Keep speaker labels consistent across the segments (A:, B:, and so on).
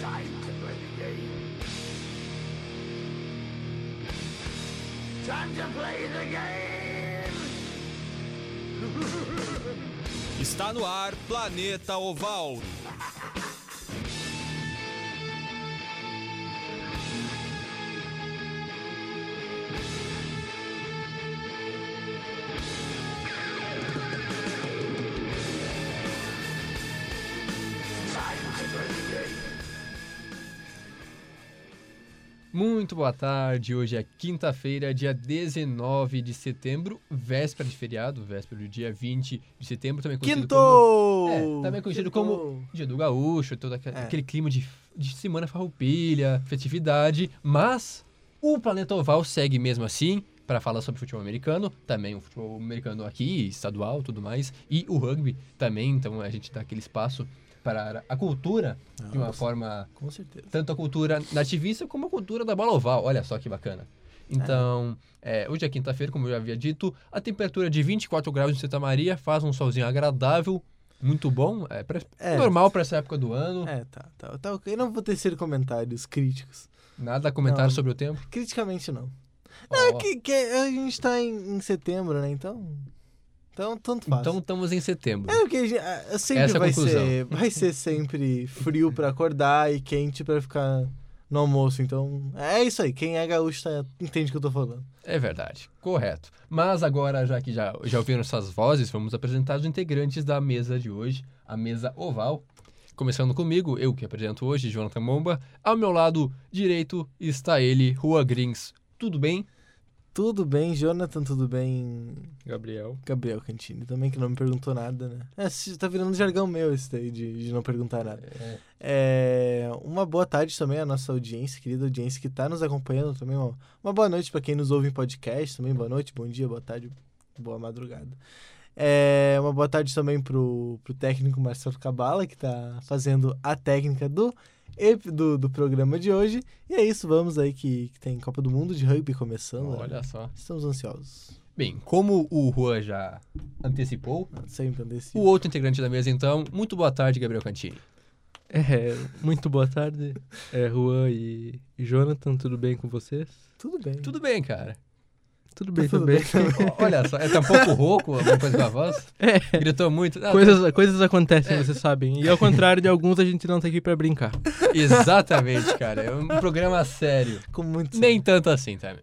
A: Time to play the game. Time to play the game.
B: Está no ar Planeta Oval.
C: Muito boa tarde, hoje é quinta-feira, dia 19 de setembro, véspera de feriado, véspera do dia 20 de setembro, também conhecido
D: Quinto!
C: como... É, também conhecido
D: Quinto!
C: como Dia do Gaúcho, todo aquele,
D: É.
C: aquele clima de, de semana farroupilha, festividade, mas o Planeta Oval segue mesmo assim para falar sobre futebol americano, também o futebol americano aqui, estadual, tudo mais, e o rugby também, então a gente dá aquele espaço para a cultura de uma
D: Nossa.
C: forma
D: Com certeza.
C: tanto a cultura nativista como a cultura da bola oval. Olha só que bacana. Então, é, hoje é quinta-feira, como eu já havia dito, a temperatura é de 24 graus em Santa Maria, faz um solzinho agradável, muito bom, é, pra-
D: É.
C: normal para essa época do ano.
D: É, tá, tá, tá ok. Não vou tecer comentários críticos.
C: Nada a comentar
D: Não.
C: sobre o tempo.
D: Criticamente, não.
C: Ó,
D: É que, que a gente tá em, em setembro, né? Então. Então, tanto faz.
C: então estamos em setembro.
D: É porque a gente, ah, sempre
C: Essa é
D: vai
C: conclusão.
D: ser, vai ser sempre frio pra acordar e quente pra ficar no almoço. Então, é isso aí. Quem é gaúcho tá, entende o que eu tô falando.
C: É verdade, correto. Mas agora, já que já, já ouviram essas vozes, vamos apresentar os integrantes da mesa de hoje, a mesa oval. Começando comigo, eu que apresento hoje, Jonathan Momba. Ao meu lado direito está ele, Rua Grins. Tudo bem?
D: Tudo bem, Jonathan? Tudo bem,
C: Gabriel.
D: Gabriel Cantini? Também que não me perguntou nada, né? É, tá virando jargão meu esse daí de, de não perguntar nada. É, uma boa tarde também à nossa audiência, querida audiência que está nos acompanhando também. Uma, uma boa noite para quem nos ouve em podcast também. Boa noite, bom dia, boa tarde, boa madrugada. É, uma boa tarde também pro, pro técnico Marcelo Cabala, que está fazendo a técnica do, do, do programa de hoje. E é isso, vamos aí que, que tem Copa do Mundo de Rugby começando. né?
C: Olha só.
D: Estamos ansiosos.
C: Bem, como o Rua já antecipou,
D: Sempre andei
C: o outro integrante da mesa, então, muito boa tarde, Gabriel Cantini.
E: É, muito boa tarde, é, Juan e e Jonathan, tudo bem com vocês?
D: Tudo bem.
C: Tudo bem, cara.
E: Tudo bem
D: tudo
E: também.
C: Ó, Olha só, é tá um pouco rouco, alguma coisa com a voz?
E: É,
C: Gritou muito. Ah,
E: coisas, coisas acontecem,
C: É.
E: vocês sabem. E ao contrário de alguns, a gente não tá aqui pra brincar.
C: Exatamente, cara. É um programa sério.
D: Com muito
C: Nem tanto assim também.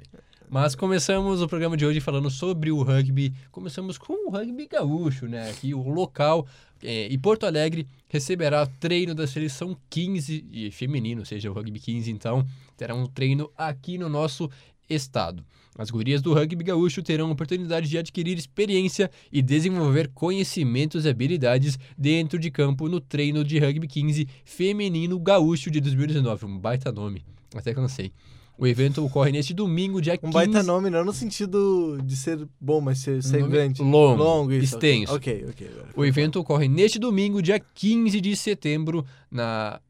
C: Mas começamos o programa de hoje falando sobre o rugby. Começamos com o rugby gaúcho, né? Aqui o local. é, e Porto Alegre receberá treino da seleção 15 e feminino, ou seja, o rugby 15, então, terá um treino aqui no nosso estado. As gurias do rugby gaúcho terão a oportunidade de adquirir experiência e desenvolver conhecimentos e habilidades dentro de campo no treino de rugby 15 feminino gaúcho de 2019. Um baita nome, até cansei. O evento ocorre neste domingo, dia 15.
D: Um baita nome, não no sentido de ser bom, mas ser, ser
C: Nome
D: grande.
C: longo,
D: longo isso,
C: extenso.
D: Ok, ok. agora.
C: O evento ocorre neste domingo, dia 15 de setembro, na.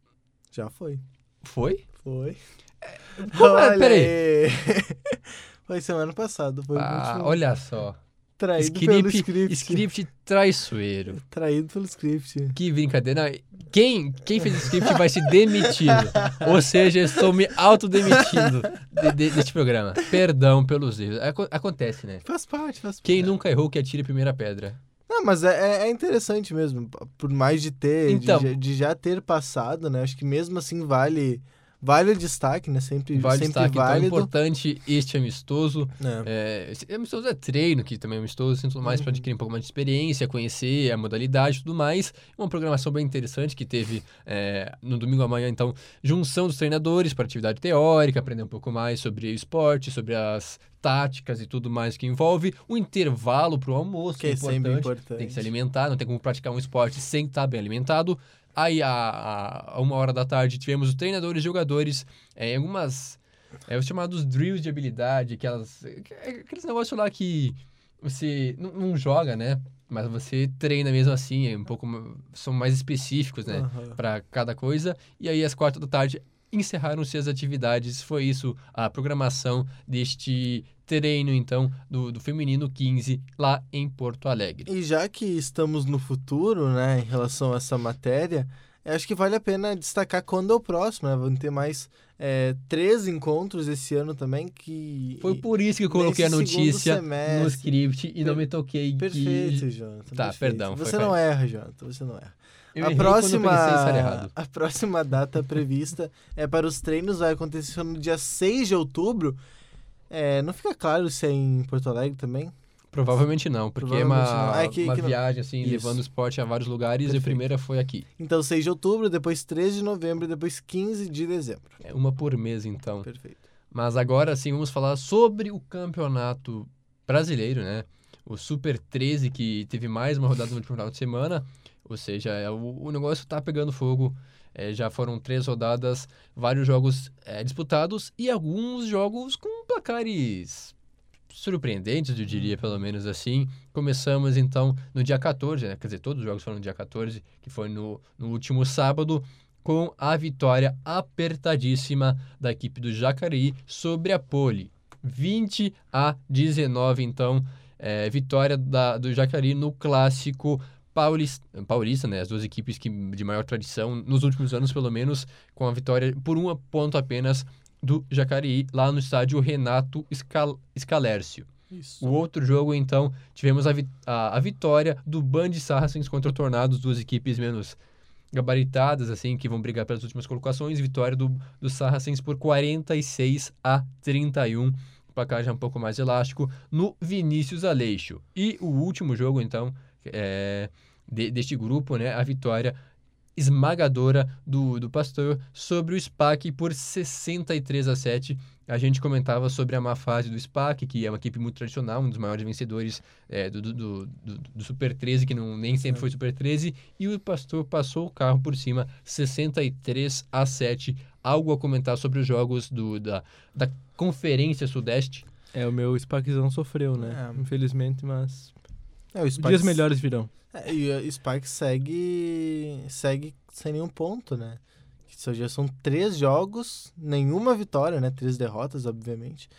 D: Já foi.
C: Foi?
D: Foi.
C: Como é?
D: Olha
C: Peraí.
D: Foi semana passada. Foi o
C: Ah, olha só.
D: Traído pelo
C: Script,
D: script.
C: script traiçoeiro.
D: Traído pelo script.
C: Que brincadeira. Não, quem, quem fez esse script vai ser demitido. Ou seja, estou me autodemitindo de, de, deste programa. Perdão pelos erros. Aco- Acontece, né?
D: Faz parte, faz parte.
C: Quem nunca errou que atire a primeira pedra.
D: Não, mas é, é- é interessante mesmo. Por mais de ter, de
C: Então.
D: já- de, já ter passado, né? Acho que mesmo assim vale, vale o destaque, né? Sempre,
C: Vale
D: sempre
C: destaque, então,
D: válido.
C: importante este amistoso.
D: É.
C: É, amistoso é treino, que também é amistoso, assim, tudo mais, para
D: Uhum.
C: adquirir um pouco mais de experiência, conhecer a modalidade e tudo mais. Uma programação bem interessante que teve é, no domingo amanhã, então, junção dos treinadores para atividade teórica, aprender um pouco mais sobre esporte, sobre as táticas e tudo mais que envolve. O intervalo para o almoço,
D: Que é sempre importante.
C: Tem que se alimentar, não tem como praticar um esporte sem estar bem alimentado. Aí, a, a, uma hora da tarde, tivemos os treinadores e jogadores é, em algumas é, os chamados drills de habilidade, aquelas, aqueles negócios lá que você não, não joga, né? Mas você treina mesmo assim, é um pouco são mais específicos, né?
D: Aham.
C: Para cada coisa. E aí, às quatro da tarde, encerraram-se as atividades. Foi isso a programação deste treino, então, do, do Feminino 15 lá em Porto Alegre.
D: E já que estamos no futuro, né, em relação a essa matéria, acho que vale a pena destacar quando é o próximo, né? Vão ter mais é, três encontros esse ano também que...
C: Foi por isso que eu coloquei a notícia
D: semestre.
C: no script e não me toquei que...
D: Perfeito, Jonathan.
C: Tá,
D: perfeito.
C: perdão, foi
D: Você não
C: falha.
D: erra, Jonathan, você não erra.
C: Eu
D: a próxima, a próxima data prevista é para os treinos, vai acontecer no dia 6 de outubro. É, não fica claro se é em Porto Alegre também.
C: Provavelmente não, porque é
D: Provavelmente
C: uma,
D: não. É que-
C: uma
D: que
C: viagem, assim,
D: Isso.
C: levando o esporte a vários lugares e a
D: Perfeito.
C: primeira foi aqui.
D: Então, 6 de outubro, depois 13 de novembro depois 15 de dezembro.
C: É uma por mês, então.
D: Perfeito.
C: Mas agora sim vamos falar sobre o campeonato brasileiro, né? O Super 13, que teve mais uma rodada no último final de semana. Ou seja, é, o, o negócio tá pegando fogo. É, já foram três rodadas, vários jogos é, disputados e alguns jogos com placares surpreendentes, eu diria, pelo menos assim. Começamos então no dia 14, né? quer dizer, todos os jogos foram no dia 14, que foi no, no último sábado, com a vitória apertadíssima da equipe do Jacareí sobre a Poli. 20 a 19, então, é, vitória da, do Jacareí no clássico paulista, paulista, né? As duas equipes que, de maior tradição, nos últimos anos, pelo menos, com a vitória por um ponto apenas do Jacareí, lá no estádio Renato Scal Scalércio.
D: Isso.
C: O outro jogo, então, tivemos a, vi- a, a vitória do Band Saracens contra o Tornados, duas equipes menos gabaritadas, assim, que vão brigar pelas últimas colocações. Vitória do, do Saracens por 46 a 31. Placar já um pouco mais elástico no Vinícius Aleixo. E o último jogo, então, é, de- deste grupo, né? A vitória esmagadora do, do Pastor sobre o SPAC por 63 a 7. A gente comentava sobre a má fase do SPAC, que é uma equipe muito tradicional, um dos maiores vencedores é, do, do, do, do- do Super 13, que não, nem sempre foi Super 13, e o Pastor passou o carro por cima, 63 a 7. Algo a comentar sobre os jogos do, da, da Conferência Sudeste.
E: É, o meu Spaczão sofreu, né?
D: É.
E: Infelizmente, mas
D: É, o Sparks,
E: dias melhores virão.
D: É, e o Sparks segue, segue sem nenhum ponto, né? Isso já são três jogos, nenhuma vitória, né? Três derrotas, obviamente.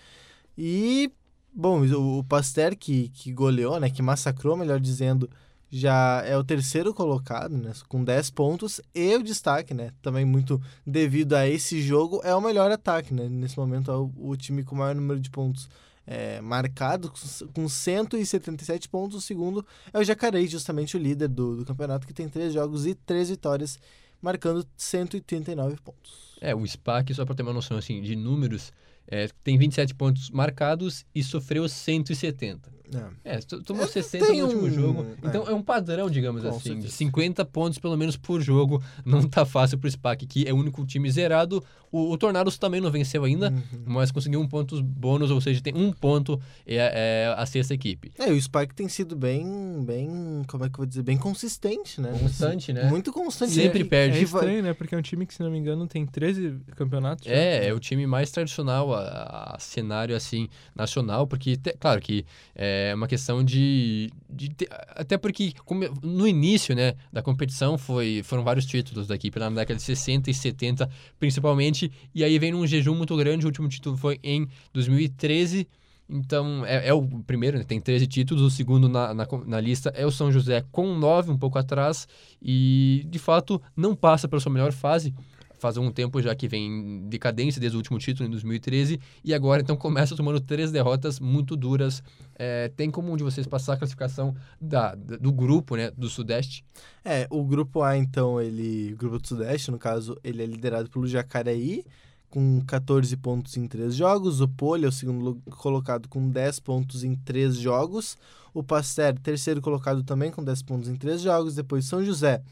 D: E, bom, o, o Pasteur que, que goleou, né? Que massacrou, melhor dizendo, já é o terceiro colocado, né? Com 10 pontos. E o destaque, né? Também muito devido a esse jogo, é o melhor ataque, né? Nesse momento é o, o time com o maior número de pontos é, marcado, com- com 177 pontos. O segundo é o Jacareí, justamente o líder do, do campeonato, que tem três jogos e três vitórias, marcando 189 pontos.
C: É, o SPAC, só para ter uma noção assim, de números, é, tem 27 pontos marcados e sofreu 170.
D: É.
C: É, to- tomou
D: É,
C: 60
D: tem
C: no último
D: um-
C: jogo.
D: é.
C: Então é um padrão, digamos
D: Com
C: assim, de
D: certeza.
C: 50 pontos pelo menos por jogo. Não tá fácil pro SPAC, que é o único time zerado. O, o Tornados também não venceu ainda,
D: Uhum.
C: mas conseguiu um ponto bônus, ou seja, tem um ponto é, é a sexta equipe.
D: É, o Spike tem sido bem, bem, como é que eu vou dizer, bem consistente, né?
C: Constante, né?
D: Muito constante.
C: Sempre
D: E-
C: perde.
E: É
D: vai-
E: estranho, né? Porque é um time que, se não me engano, tem 13 campeonatos. já.
C: É, é o time mais tradicional a, a cenário assim nacional, porque te- claro que é uma questão de, de ter- até porque como- no início, né, da competição foi foram vários títulos da equipe na década de 60 e 70, principalmente, e aí vem num jejum muito grande, o último título foi em 2013. Então, é, é o primeiro, né? tem 13 títulos. O segundo na, na, na lista é o São José, com 9, um pouco atrás. E, de fato, não passa pela sua melhor fase faz um tempo já que vem em decadência desde o último título em 2013 e agora então começa tomando três derrotas muito duras. É, tem como um de vocês passar a classificação da, do grupo, né, do Sudeste?
D: É, o grupo A, então, ele. O grupo do Sudeste, no caso, ele é liderado pelo Jacareí, com 14 pontos em 3 jogos. O Poli é o segundo colocado com 10 pontos em 3 jogos. O Pasteur, terceiro colocado também com 10 pontos em 3 jogos. Depois São José,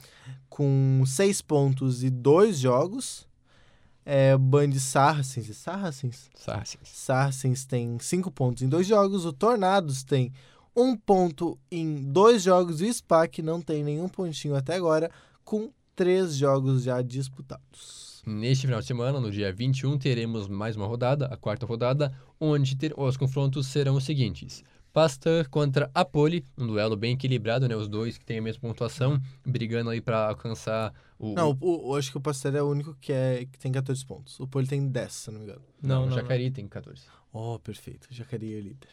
D: com 6 pontos e 2 jogos. É, Band Sarracens. é Sarracens?
C: Saracens.
D: Saracens tem 5 pontos em 2 jogos. O Tornados tem um ponto em dois jogos e o SPAC não tem nenhum pontinho até agora, com três jogos já disputados.
C: Neste final de semana, no dia 21, teremos mais uma rodada, a quarta rodada, onde ter- os confrontos serão os seguintes. Pasteur contra Apoli, um duelo bem equilibrado, né? Os dois que têm a mesma pontuação, brigando aí para alcançar o,
D: Não, o, o- acho que o Pasteur é o único que, é, que tem 14 pontos. O Poli tem 10, se não me engano.
C: Não,
E: Não,
C: o
E: não,
C: Jacareí tem 14.
D: Oh, perfeito. Jacareí é o líder.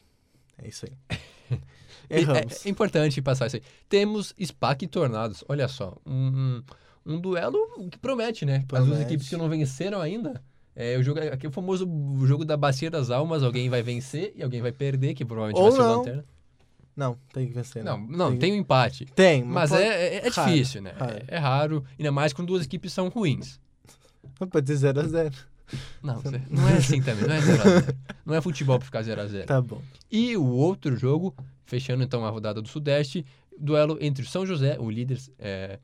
D: É isso aí.
C: É,
D: Erramos.
C: é importante passar isso aí. Temos SPAC e Tornados. Olha só, um, um duelo que promete, né? As duas equipes que não venceram ainda. É o jogo, aqui é o famoso jogo da bacia das almas, alguém vai vencer e alguém vai perder, que provavelmente
D: Ou
C: vai ser o
D: não.
C: Lanterna.
D: Não, tem que vencer.
C: Não, não, tem um empate.
D: Tem,
C: Mas
D: pode-
C: é, é, é
D: raro,
C: difícil, né?
D: raro.
C: É, é raro, ainda mais quando duas equipes são ruins.
D: Pode ser 0x0.
C: Não, cê- não é assim também, não é 0x0. Não é futebol pra ficar 0x0.
D: Tá bom.
C: E o outro jogo, fechando então a rodada do Sudeste, duelo entre o São José, o líder. é, é,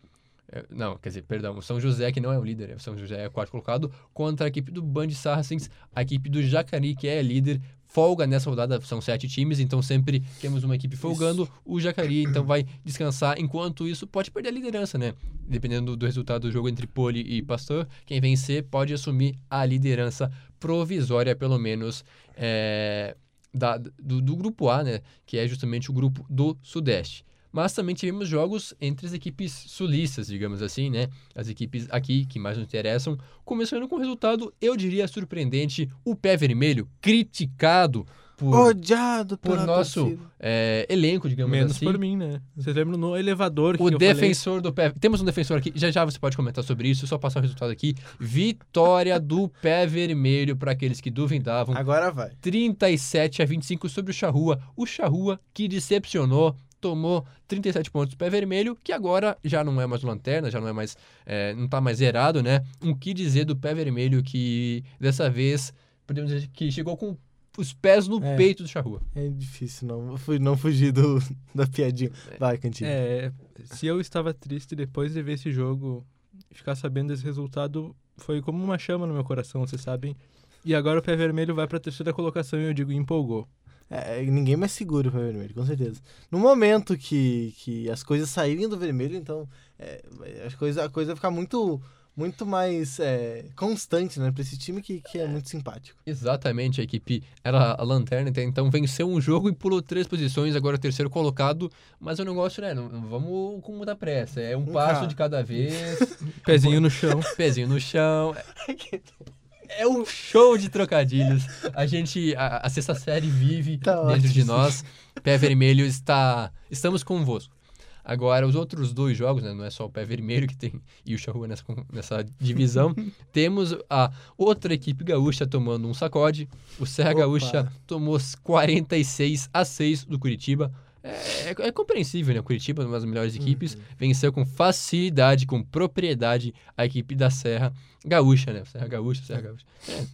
C: não, quer dizer, perdão, o São José, que não é o líder, é o São José é o quarto colocado, contra a equipe do Band Saracens, a equipe do Jacarí, que é líder. Folga nessa rodada, são sete times, então sempre temos uma equipe folgando. O Jacarí, então, vai descansar. Enquanto isso, pode perder a liderança, né? Dependendo do resultado do jogo entre Poli e Pasteur, quem vencer pode assumir a liderança provisória, pelo menos, é, da- do, do grupo A, né? Que é justamente o grupo do Sudeste. Mas também tivemos jogos entre as equipes sulistas, digamos assim, né? As equipes aqui que mais nos interessam. Começando com um resultado, eu diria, surpreendente. O pé vermelho, criticado por,
D: Odiado
C: por nosso é, elenco, digamos
E: Menos
C: assim.
E: por mim, né? Vocês lembram no elevador que
C: O
E: eu falei?
C: defensor do pé. Temos um defensor aqui. Já já você pode comentar sobre isso. Só passar o resultado aqui. Vitória do pé vermelho para aqueles que duvidavam.
D: Agora vai.
C: 37 a 25 sobre o Charrua. O Charrua que decepcionou, tomou 37 pontos do pé vermelho, que agora já não é mais lanterna, já não é mais, é, não tá mais zerado, né? Um que dizer do pé vermelho que dessa vez podemos dizer que chegou com os pés no
D: É.
C: peito do Charrua.
D: É difícil não, não fugir do, da piadinha. Vai, Cantinho.
E: É, se eu estava triste depois de ver esse jogo ficar sabendo desse resultado, foi como uma chama no meu coração, vocês sabem. E agora o pé vermelho vai para a terceira colocação e eu digo empolgou.
D: É, ninguém mais segura o pé vermelho, com certeza. No momento que, que as coisas saírem do vermelho, então é, as coisa, a coisa vai ficar muito, muito mais é, constante, né? Pra esse time que, que é muito simpático.
C: Exatamente, a equipe era a lanterna, até então venceu um jogo e pulou três posições, agora é o terceiro colocado. Mas o negócio, né? Não vamos com muita pressa. É um
D: Um
C: passo
D: carro.
C: de cada vez.
E: Pezinho no chão.
C: pezinho no chão. É um show de trocadilhos. A gente, a, a sexta série vive
D: Tá
C: dentro de
D: ótimo.
C: nós. Pé Vermelho está, estamos convosco. Agora, os outros dois jogos, né, não é só o Pé Vermelho que tem e o Charrua nessa, nessa divisão, temos a outra equipe gaúcha tomando um sacode. O Serra
D: Opa.
C: Gaúcha tomou 46 a 6 do Curitiba. É, é- é compreensível, né? Curitiba, uma das melhores equipes, venceu com facilidade, com propriedade a equipe da Serra Gaúcha, né? Serra Gaúcha, Serra Gaúcha. É.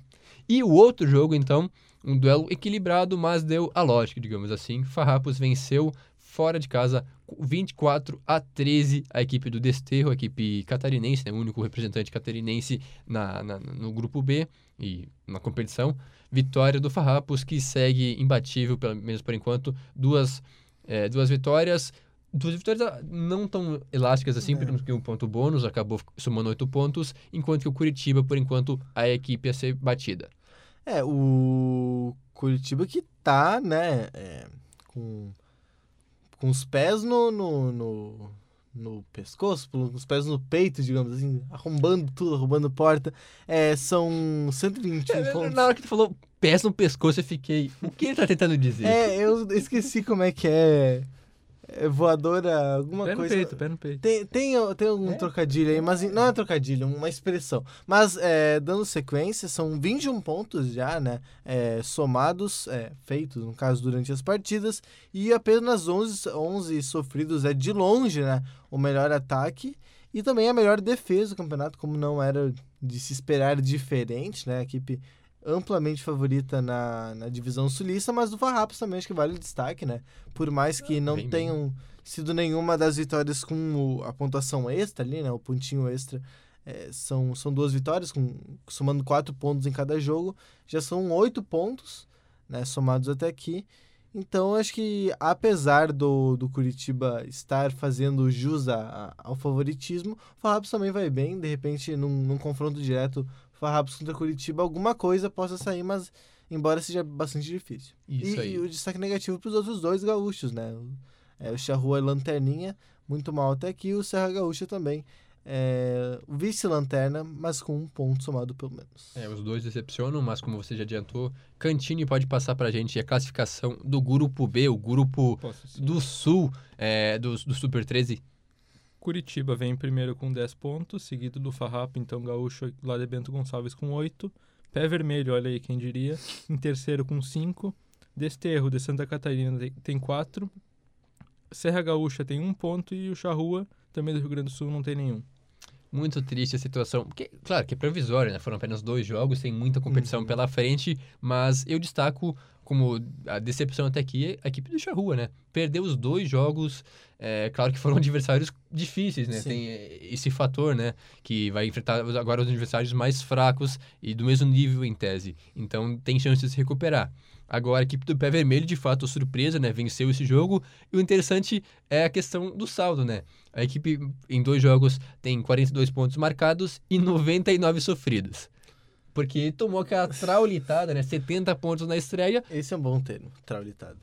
C: E o outro jogo, então, um duelo equilibrado, mas deu a lógica, digamos assim. Farrapos venceu fora de casa com 24 a 13 a equipe do Desterro, a equipe catarinense, né? o único representante catarinense na, na- no grupo B e na competição. Vitória do Farrapos, que segue imbatível, pelo menos por enquanto, duas, é, duas vitórias. Duas vitórias ah, não tão elásticas assim,
D: É.
C: porque um ponto bônus acabou somando oito pontos, enquanto que o Curitiba, por enquanto, a equipe a ser batida.
D: É, o Curitiba que tá, né, é, com, com os pés no, no, no, no pescoço, com os pés no peito, digamos assim, arrombando tudo, arrombando porta. É, são 121 pontos.
C: Na hora que tu falou pés no pescoço, eu fiquei. O que ele tá tentando dizer?
D: É, eu esqueci como é que é. É voadora, alguma
E: Pé no
D: coisa.
E: peito, pé no peito.
D: Tem, tem, tem algum
C: É?
D: trocadilho aí, mas não é trocadilho, uma expressão. Mas, é, dando sequência, são 21 pontos já, né? é, somados, é, feitos, no caso, durante as partidas. E apenas 11, 11 sofridos é, de longe, né? O melhor ataque. E também a melhor defesa do campeonato, como não era de se esperar diferente, né? A equipe amplamente favorita na, na divisão sulista, mas do Farrapos também acho que vale o destaque, né? Por mais que não
C: bem,
D: tenham sido nenhuma das vitórias com o- a pontuação extra ali, né? O pontinho extra. é, são, são duas vitórias, com, somando quatro pontos em cada jogo. Já são oito pontos, né? Somados até aqui. Então, acho que apesar do, do Curitiba estar fazendo jus a- a- ao favoritismo, o Farrapos também vai bem. De repente, num, num confronto direto, Farrapos contra Curitiba, alguma coisa possa sair, mas embora seja bastante difícil.
C: Isso
D: e,
C: aí.
D: e o destaque negativo para os outros dois gaúchos, né? O, é, o Charrua e Lanterninha, muito mal até aqui, o Serra Gaúcha também. É, vice-lanterna, mas com um ponto somado pelo menos.
C: É, os dois decepcionam, mas como você já adiantou, Cantini pode passar pra gente a classificação do grupo B, o grupo
E: Posso
C: do Sul, é, do, do Super 13.
E: Curitiba vem em primeiro com 10 pontos, seguido do Farrapo, então Gaúcho lá de Bento Gonçalves com 8. Pé Vermelho, olha aí quem diria, em terceiro com 5. Desterro de Santa Catarina tem- tem 4. Serra Gaúcha tem um ponto e o Charrua, também do Rio Grande do Sul, não tem nenhum.
C: Muito triste a situação. Porque, claro, que é provisório, né? Foram apenas dois jogos, tem muita competição
D: Uhum.
C: pela frente, mas eu destaco como a decepção até aqui a equipe do Charrua, né? Perdeu os dois jogos, é, claro que foram adversários difíceis, né?
D: Sim.
C: Tem é, esse fator, né? Que vai enfrentar agora os adversários mais fracos e do mesmo nível em tese. Então tem chance de se recuperar. Agora, a equipe do Pé Vermelho, de fato, surpresa, né? Venceu esse jogo. E o interessante é a questão do saldo, né? A equipe, em dois jogos, tem 42 pontos marcados e 99 sofridos. Porque tomou aquela traulitada, né? 70 pontos na estreia.
D: Esse é um bom termo, traulitada.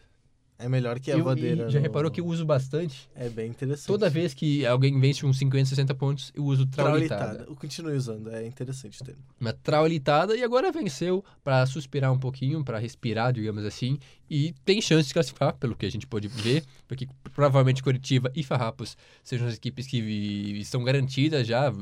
D: É melhor que a
C: Eu-
D: voadeira.
C: e já
D: no-
C: reparou que eu uso bastante?
D: É bem interessante.
C: Toda vez que alguém vence uns 50, 60 pontos, eu uso traulitada.
D: Traulitada. Eu continuo usando, é interessante o termo.
C: Uma traulitada e agora venceu para suspirar um pouquinho, para respirar, digamos assim, e tem chance de classificar, pelo que a gente pode ver, porque provavelmente Curitiba e Farrapos sejam as equipes que estão garantidas já,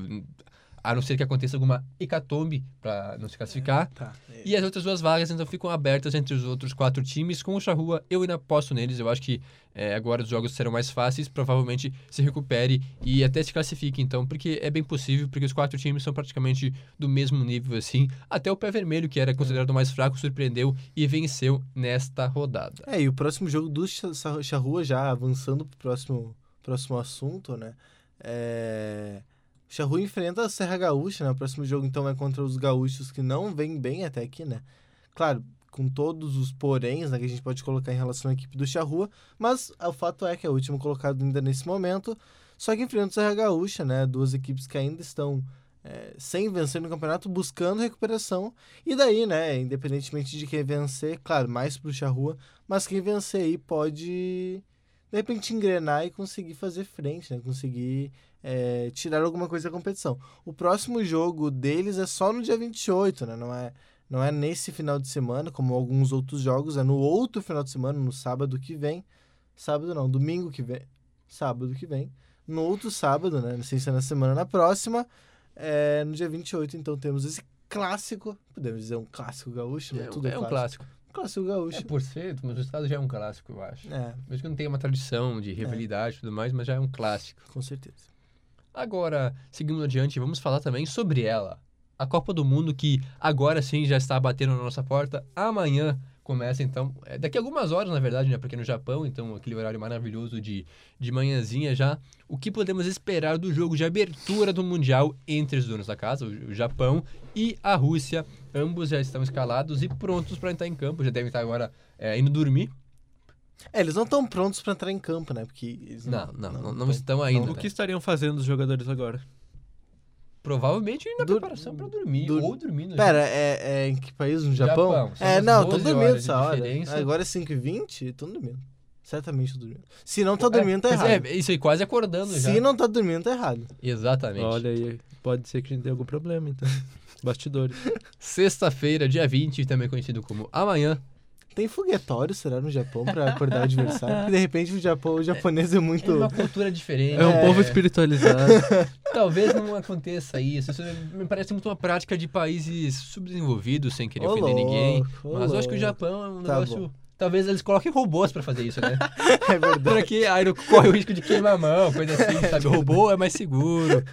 C: a não ser que aconteça alguma hecatombe para não se classificar.
D: Tá. é.
C: E as outras duas vagas então ficam abertas entre os outros quatro times. Com o Charrua, eu ainda aposto neles. Eu acho que é, agora os jogos serão mais fáceis. Provavelmente se recupere e até se classifique, então, porque é bem possível, porque os quatro times são praticamente do mesmo nível, assim. Até o Pé Vermelho, que era considerado o mais fraco, surpreendeu e venceu nesta rodada.
D: É, e o próximo jogo do Cha- Cha- Charrua, já avançando pro próximo, próximo assunto, né? É... O Charrua enfrenta a Serra Gaúcha, né? O próximo jogo, então, é contra os gaúchos que não vêm bem até aqui, né? Claro, com todos os poréns né, que a gente pode colocar em relação à equipe do Charrua, mas o fato é que é o último colocado ainda nesse momento, só que enfrenta o Serra Gaúcha, né? Duas equipes que ainda estão é, sem vencer no campeonato, buscando recuperação. E daí, né, independentemente de quem vencer, claro, mais pro Charrua, mas quem vencer aí pode, de repente, engrenar e conseguir fazer frente, né? Conseguir é, tirar alguma coisa da competição. O próximo jogo deles é só no dia 28, né? Não é, não é nesse final de semana, como alguns outros jogos, é no outro final de semana, no sábado que vem. Sábado não, domingo que vem. Sábado que vem. No outro sábado, né? Sem ser na semana na próxima. É, no dia 28, então, temos esse clássico. Podemos dizer um clássico gaúcho, né?
C: É,
D: Tudo
C: é um clássico.
D: Clássico gaúcho.
C: É, por ser, mas o estado já é um clássico, eu acho.
D: É,
C: Mesmo que não tenha uma tradição de rivalidade e tudo mais, mas já é um clássico.
D: com certeza.
C: Agora, seguindo adiante, vamos falar também sobre ela. A Copa do Mundo que agora sim já está batendo na nossa porta. Amanhã começa então, é, daqui a algumas horas na verdade, né, porque no Japão, então aquele horário maravilhoso de, de manhãzinha já. O que podemos esperar do jogo de abertura do Mundial entre os donos da casa, o, o Japão e a Rússia? Ambos já estão escalados e prontos para entrar em campo, já devem estar agora é, indo dormir.
D: É, eles não estão prontos pra entrar em campo, né? Porque eles
C: Não, não, não, não
D: tão-
C: estão ainda.
E: O
C: né?
E: que estariam fazendo os jogadores agora?
C: Provavelmente na
D: Dur-
C: preparação para dormir,
D: dur-
C: ou dormindo.
D: Pera, é, é em que país? No Japão?
C: Japão,
D: É, não, tô
C: 12
D: dormindo essa hora. Agora é 5h20, tô dormindo. Certamente tô dormindo. Se não tá
C: É,
D: dormindo, tá
C: pois
D: errado.
C: É, isso aí, quase acordando já.
D: Se não tá dormindo, tá errado.
C: Exatamente.
E: Olha aí, pode ser que a gente tenha algum problema, então. Bastidores.
C: Sexta-feira, dia 20, também conhecido como amanhã.
D: Tem foguetório, será, no Japão pra acordar o adversário? Porque de repente o, Japão, o japonês é muito.
C: É uma cultura diferente.
E: É um
D: É.
E: povo espiritualizado.
C: Talvez não aconteça isso. Isso me parece muito uma prática de países subdesenvolvidos, sem querer
D: Ô,
C: ofender ninguém.
D: louco,
C: Mas eu acho que o. Japão é um
D: Tá
C: negócio.
D: bom.
C: Talvez eles coloquem robôs pra fazer isso, né?
D: É verdade.
C: Porque aí corre o risco de queimar a mão, coisa assim, sabe? O robô é mais seguro.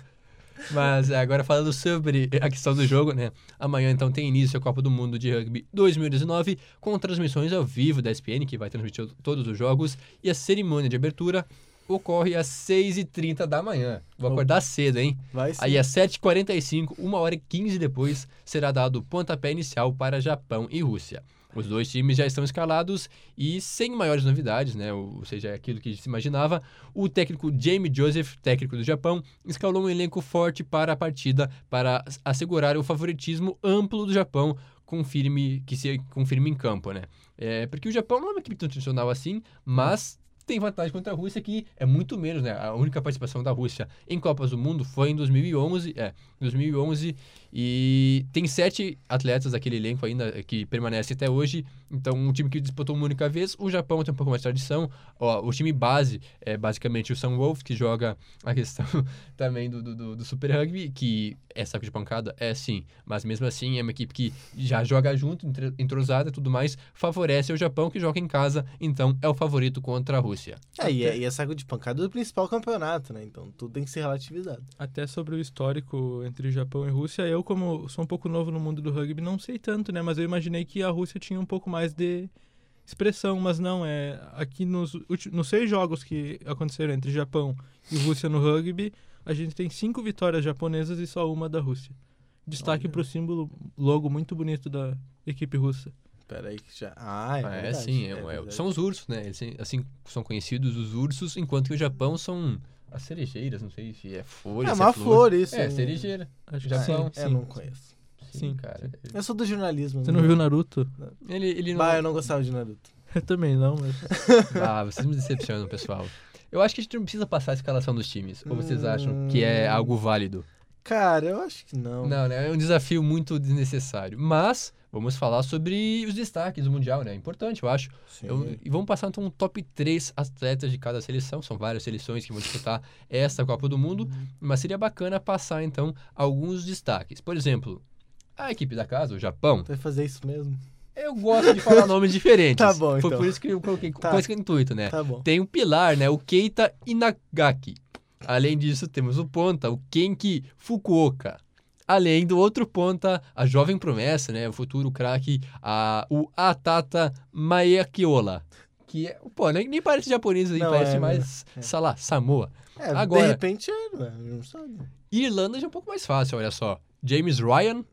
C: Mas é, agora falando sobre a questão do jogo, né? Amanhã então tem início a Copa do Mundo de Rugby 2019 com transmissões ao vivo da ESPN, que vai transmitir todos os jogos, e a cerimônia de abertura ocorre às 6h30 da manhã. Vou acordar cedo, hein?
D: Vai sim.
C: Aí às 7h45, uma hora e 15 depois, será dado o pontapé inicial para Japão e Rússia. Os dois times já estão escalados e sem maiores novidades, né? Ou seja, aquilo que se imaginava. O técnico Jamie Joseph, técnico do Japão, escalou um elenco forte para a partida para assegurar o favoritismo amplo do Japão confirme, que se confirme em campo, né? É, porque o Japão não é uma equipe tão tradicional assim, mas tem vantagem contra a Rússia que é muito menos, né? A única participação da Rússia em Copas do Mundo foi em 2011, é, 2011 E tem sete atletas daquele elenco ainda que permanecem até hoje. Então, um time que disputou uma única vez. O Japão tem um pouco mais de tradição. Ó, o time base é basicamente o Sunwolf, que joga a questão também do, do, do Super Rugby, que é saco de pancada? É sim. Mas mesmo assim, é uma equipe que já joga junto, entrosada e tudo mais. Favorece o Japão, que joga em casa. Então, é o favorito contra a Rússia.
D: É, e é, e é saco de pancada do principal campeonato, né? Então tudo tem que ser relativizado.
E: Até sobre o histórico entre Japão e Rússia, eu, como sou um pouco novo no mundo do rugby, não sei tanto, né? Mas eu imaginei que a Rússia tinha um pouco mais de expressão, mas não, é. Aqui nos, nos seis jogos que aconteceram entre Japão e Rússia no rugby, a gente tem cinco vitórias japonesas e só uma da Rússia. Destaque
D: Olha.
E: pro símbolo, logo muito bonito da equipe russa.
D: Pera aí que já. Ah, é,
C: É,
D: verdade,
C: sim, é- é-
D: verdade.
C: são os ursos, né? Eles, assim são conhecidos os ursos, enquanto que o Japão são as cerejeiras, não sei se é folha,
D: É uma flor, isso.
C: É, cerejeira.
E: Acho
C: Já
E: que sim,
C: são-
D: Eu
E: sim.
D: não conheço.
C: Sim,
E: Sim,
C: cara.
D: Eu sou do jornalismo.
E: Você
D: né?
E: não viu Naruto?
C: Ele, ele não...
D: Bah, eu não gostava de Naruto.
E: Eu também não, mas.
C: Ah, vocês me decepcionam, pessoal. Eu acho que a gente não precisa passar a escalação dos times. Ou vocês acham que é
D: Hum.
C: algo válido?
D: Cara, eu acho que não.
C: Não, né? É um desafio muito desnecessário. Mas vamos falar sobre os destaques do Mundial, né? É importante, eu acho.
D: Sim.
C: Eu- e vamos passar então um top 3 atletas de cada seleção. São várias seleções que vão disputar esta Copa do Mundo. Mas seria bacana passar então alguns destaques. Por exemplo, a equipe da casa, o Japão.
D: Vai fazer isso mesmo?
C: Eu gosto de falar nomes diferentes.
D: Tá bom,
C: Foi
D: então.
C: por isso que eu coloquei
D: Tá.
C: com esse intuito, né?
D: Tá bom.
C: Tem o pilar, né? O Keita Inagaki. Além disso, temos o ponta, o Kenki Fukuoka. Além do outro ponta, a jovem promessa, né? O futuro craque, a, o Atata Maekiola. Que é, pô, nem, nem parece japonês aí,
D: Não,
C: parece
D: é,
C: mais,
D: é.
C: sei lá, Samoa.
D: É,
C: Agora-
D: de repente é, ué, não sabe.
C: Irlanda já é um pouco mais fácil, olha só. James Ryan,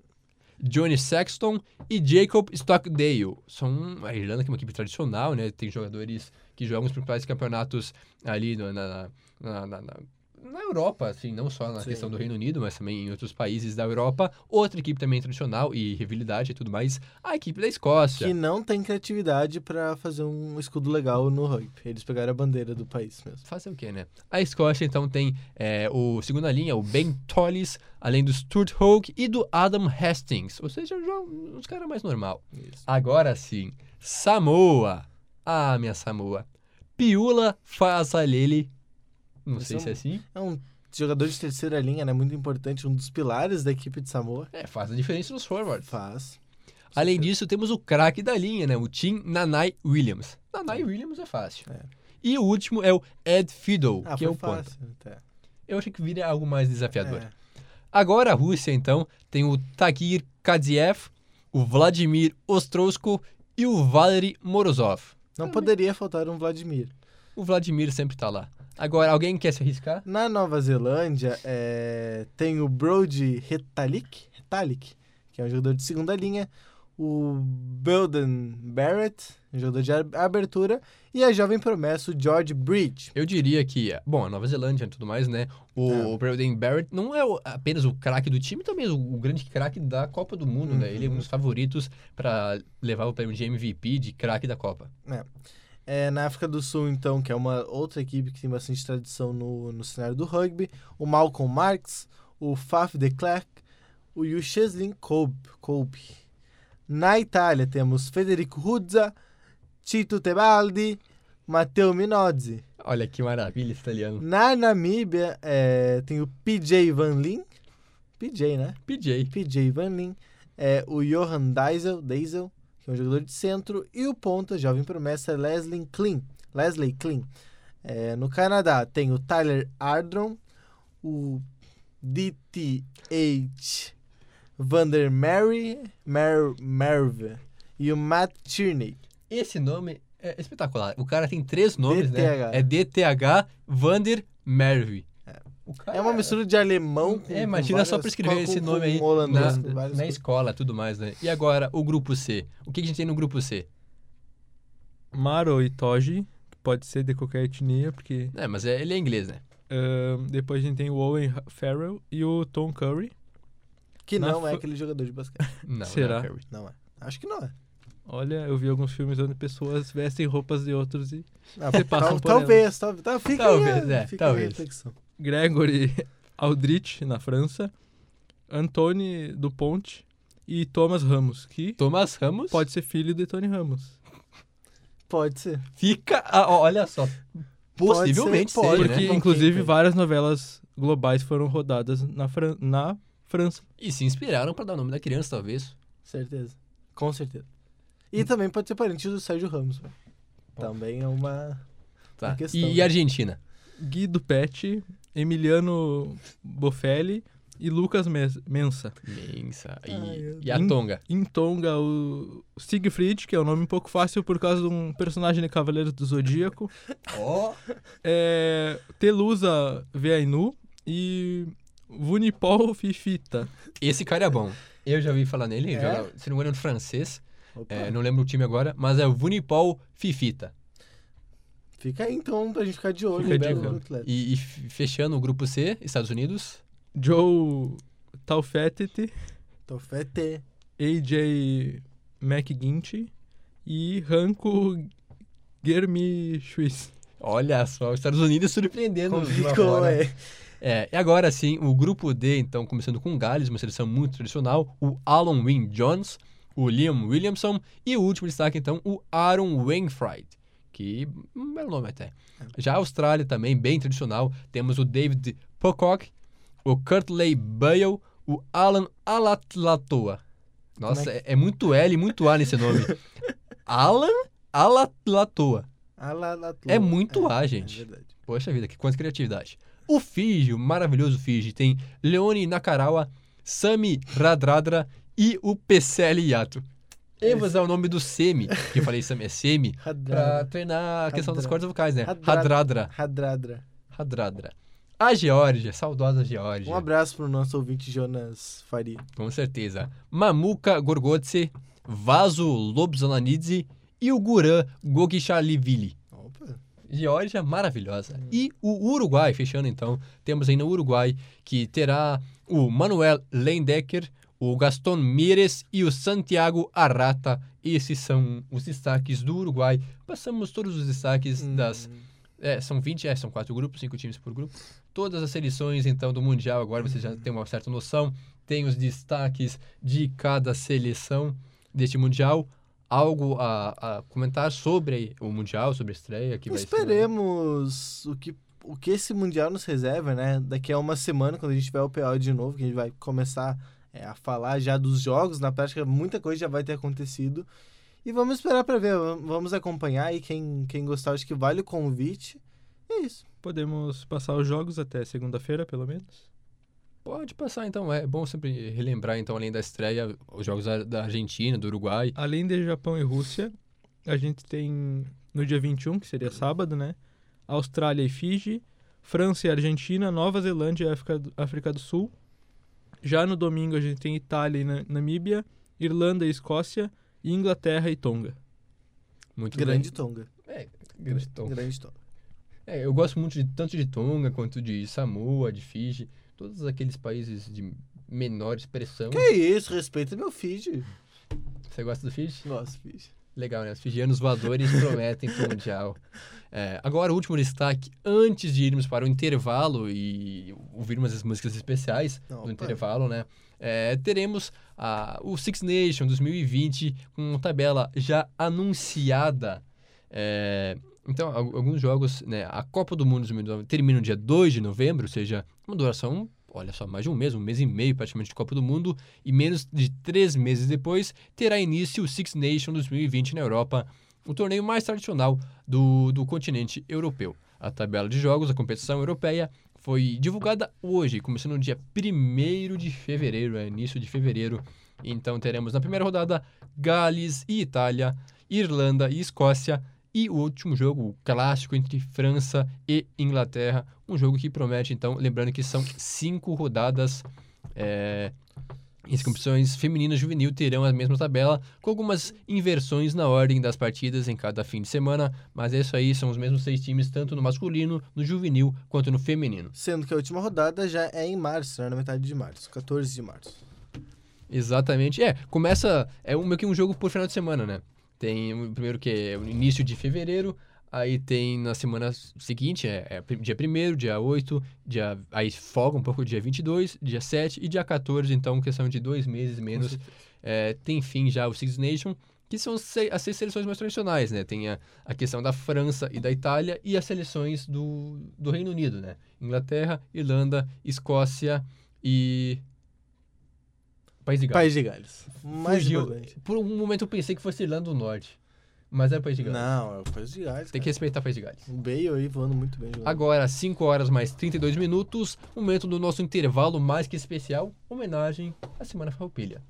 C: Johnny Sexton e Jacob Stockdale. São a Irlanda que é uma equipe tradicional, né? Tem jogadores que jogam os principais campeonatos ali no- na, na, na, na- na Europa, assim, não só na
D: Sim.
C: questão do Reino Unido, mas também em outros países da Europa. Outra equipe também tradicional e rivalidade e tudo mais, a equipe da Escócia.
D: Que não tem criatividade pra fazer um escudo legal no rugby. Eles pegaram a bandeira do país mesmo.
C: Fazer o quê, né? A Escócia, então, tem é, o segunda linha, o Ben Tollis, além do Stuart Hoke e do Adam Hastings. Ou seja, já uns caras mais normal.
D: Isso.
C: Agora sim, Samoa. Ah, minha Samoa. Piula Fazalele. Não sei se é assim.
D: É um jogador de terceira linha, né? Muito importante, um dos pilares da equipe de Samoa.
C: É, faz a diferença nos forwards.
D: Faz.
C: Além disso, temos o craque da linha, né? O Tim Nanai Williams. Nanai Williams é fácil.
D: É.
C: E o último é o Ed Fiddle,
D: Ah,
C: que é o ponta.
D: fácil. Até.
C: Eu achei que viria algo mais desafiador.
D: É.
C: Agora a Rússia, então, tem o Tagir Kadziev, o Vladimir Ostrousko e o Valery Morozov.
D: Não poderia faltar um Vladimir.
C: O Vladimir sempre tá lá. Agora, alguém quer se arriscar?
D: Na Nova Zelândia, é, tem o Brody Retalik, Retalik, que é um jogador de segunda linha, o Belden Barrett, um jogador de ab- abertura, e a jovem promessa, o George Bridge.
C: Eu diria que, bom, a Nova Zelândia e tudo mais, né? O
D: É.
C: Braden Barrett não é o- apenas o craque do time, também é o, o grande craque da Copa do Mundo, né? Ele é um dos favoritos para levar o prêmio de MVP, de craque da Copa.
D: É, na África do Sul, então, que é uma outra equipe que tem bastante tradição no, no cenário do rugby, o Malcolm Marx, o Faf de Klerk, o Yucheslin Kolb. Na Itália, temos Federico Ruzza, Tito Tebaldi, Matteo Minozzi.
C: Olha que maravilha esse italiano.
D: Na Namíbia, é, tem o PJ Van Lin. PJ, né?
C: PJ.
D: PJ Van Lin. É, o Johan Diesel, Diesel, que é um jogador de centro. E o ponta, jovem promessa, Leslie Klein. Leslie Klein. É, no Canadá, tem o Tyler Ardron, o DTH Vander Mary, Mer, Merve e o Matt Tierney.
C: Esse nome é espetacular. O cara tem três nomes,
D: DTH.
C: né? É DTH Vander Merve. O cara
D: É uma mistura de alemão com.
C: É,
D: com
C: imagina só
D: várias-
C: pra escrever
D: com-
C: esse
D: com-
C: nome aí
D: com holandês,
C: na,
D: com
C: na escola e tudo mais, né? E agora, o grupo C. O que a gente tem no grupo C?
E: Maro Itoji, que pode ser de qualquer etnia, porque.
C: É, mas é, ele é inglês, né?
E: ahn, depois a gente tem o Owen Farrell e o Tom Curry.
D: Que
E: Na
D: não é
E: fu-
D: aquele jogador de basquete.
C: Não,
E: Será?
C: não é.
D: Não é. Acho que não é.
E: Olha, eu vi alguns filmes onde pessoas vestem roupas de outros e.
D: Ah,
E: Se passam
D: tal-
E: por
D: talvez, talvez. Tá, fica
C: Talvez,
D: aí,
C: é,
D: fica
C: talvez.
D: reflexão.
E: Gregory Aldrich, na França. Antony do Ponte e Thomas Ramos, que
C: Thomas Ramos
E: pode ser filho de Tony Ramos.
D: Pode ser.
C: fica. ah, ó, olha só. Possivelmente
D: Pode ser, pode,
C: seja,
E: Porque,
C: né?
D: Não,
E: inclusive,
D: quem-
E: várias novelas globais foram rodadas na, Fran- na França.
C: E se inspiraram pra dar o nome da criança, talvez.
D: Certeza. Com certeza. E também pode ser parente do Sérgio Ramos. velho. Também é uma.
C: Tá.
D: Uma questão,
C: E,
D: né?
C: a Argentina?
E: Guido Pet, Emiliano Bofelli e Lucas Mes- Mensa.
C: Mensa. E,
D: Ai,
C: e a
E: Em-
C: Tonga?
E: Em Tonga, o Siegfried, que é um nome um pouco fácil por causa de um personagem de Cavaleiros do Zodíaco.
C: Ó.
E: É, Telusa Veainu e Vunipol Fifita.
C: Esse cara é bom. Eu já ouvi falar nele, ele
D: É?
C: joga, se não me engano, no francês. É, não lembro o time agora, mas é o Vunipol Fifita.
D: Fica aí então pra gente ficar de olho
E: Fica
D: belo atleta.
C: E, e fechando o grupo C, Estados Unidos.
E: Joe Taufetete,
D: Tofete.
E: AJ McGuinty e Ranko Germichuis.
C: Olha só, os Estados Unidos surpreendendo.
D: Complicou, é.
C: É, e agora sim, o grupo D, então, começando com o Gales, uma seleção muito tradicional, o Alan Wynne Jones, o Liam Williamson e o último destaque, então, o Aaron Wainwright, que um belo nome até. Já a Austrália também, bem tradicional, temos o David Pocock, o Curtley Bale, o Alan Alatlatoa. Nossa,
D: Como
C: é, é muito L e muito A nesse nome. Alan Alatlatoa.
D: Lá,
C: É muito A, gente.
D: É verdade.
C: Poxa vida, que quanta criatividade. O Fiji, o maravilhoso Fiji, tem Leone Nakarawa, Sami Radradra e o PCL Yato. Vou usar o nome do Semi, que eu falei é Semi, pra treinar a questão das cordas vocais, né?
D: Hadra-
C: Radradra.
D: Radradra.
C: Radradra. A Geórgia, saudosa Geórgia.
D: Um abraço pro nosso ouvinte Jonas Faria.
C: Com certeza. Mamuka Gorgotse, Vaso Lobzananidze e o Guran Gogichalivili.
D: Opa.
C: Geórgia maravilhosa. E o Uruguai, fechando então, temos aí no Uruguai que terá o Manuel Lendecker, o Gaston Mires e o Santiago Arrata. Esses são os destaques do Uruguai. Passamos todos os destaques das.
D: Hum,
C: É, são 20, é, são quatro grupos, cinco times por grupo. Todas as seleções, então, do Mundial, agora você já tem uma certa noção. Tem os destaques de cada seleção deste Mundial. Algo a, a comentar sobre o Mundial, sobre a estreia que vai ser.
D: Esperemos o que, o que esse Mundial nos reserva, né? Daqui a uma semana, quando a gente tiver o PO de novo, que a gente vai começar é, a falar já dos jogos. Na prática, muita coisa já vai ter acontecido. E vamos esperar para ver, vamos acompanhar. E quem, quem gostar, acho que vale o convite. É isso.
E: Podemos passar os jogos até segunda-feira, pelo menos?
C: Pode passar, então. É bom sempre relembrar, então, além da estreia, os jogos da- Argentina, do Uruguai.
E: Além de Japão e Rússia, a gente tem no dia 21, que seria sábado, né? Austrália e Fiji, França e Argentina, Nova Zelândia e África África do Sul. Já no domingo a gente tem Itália e Na- Namíbia, Irlanda e Escócia, e Inglaterra e Tonga.
C: Muito
D: Grande
C: bem.
D: Tonga.
C: É, grande Tonga.
D: Grande Tonga.
C: É, eu gosto muito de tanto de Tonga quanto de Samoa, de Fiji, todos aqueles países de menor expressão.
D: Que isso, respeita meu feed.
C: Você gosta do Fiji?
D: Nossa, feed.
C: Legal, né? Os fijianos voadores prometem pro Mundial. É, agora, o último destaque, antes de irmos para o intervalo e ouvirmos as músicas especiais
D: Opa.
C: do intervalo, né? É, teremos a, o Six Nations 2020 com uma tabela já anunciada. É, então, al- alguns jogos, né? A Copa do Mundo 2019 termina no dia 2 de novembro, ou seja, uma duração, olha só, mais de um mês, um mês e meio praticamente de Copa do Mundo, e menos de três meses depois terá início o Six Nations 2020 na Europa, o torneio mais tradicional do, do continente europeu. A tabela de jogos da competição europeia foi divulgada hoje, começando no dia 1 de fevereiro, é início de fevereiro. Então teremos na primeira rodada Gales e Itália, Irlanda e Escócia, e o último jogo, o clássico entre França e Inglaterra. Um jogo que promete, então, lembrando que são cinco rodadas. É, as competições femininas juvenil terão a mesma tabela, com algumas inversões na ordem das partidas em cada fim de semana, mas é isso aí, são os mesmos seis times, tanto no masculino, no juvenil, quanto no feminino.
D: Sendo que a última rodada já é em março, né? Na metade de março, 14 de março.
C: Exatamente. É, começa. É um, meio que um jogo por final de semana, né? Tem o primeiro que é o início de fevereiro, Aí tem na semana seguinte, é, é dia 1 dia 8, dia, aí folga um pouco dia 22, dia 7 e dia 14, então questão de dois meses menos, é, tem fim já o Six Nations, que são as seis seleções mais tradicionais, né? Tem a, a questão da França e da Itália e as seleções do, do Reino Unido, né? Inglaterra, Irlanda, Escócia e... País de Gales.
D: País de Gales. Mais
C: Fugiu.
D: importante.
C: Por um momento eu pensei que fosse Irlanda do Norte, mas é País de Gales.
D: Não, é o País de Gales.
C: Tem que
D: cara.
C: respeitar o País de Gales.
D: O Bale aí voando muito bem. jogando.
C: Agora, 5 horas mais 32 minutos, momento do nosso intervalo mais que especial, homenagem à Semana Farroupilha.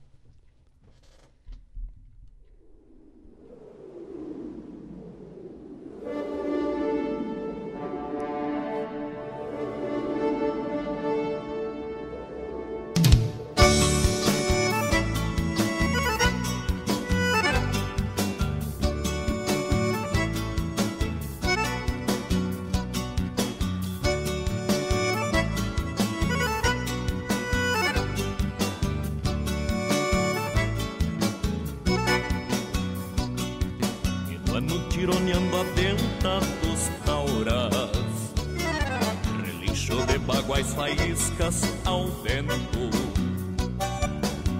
F: Faíscas ao vento.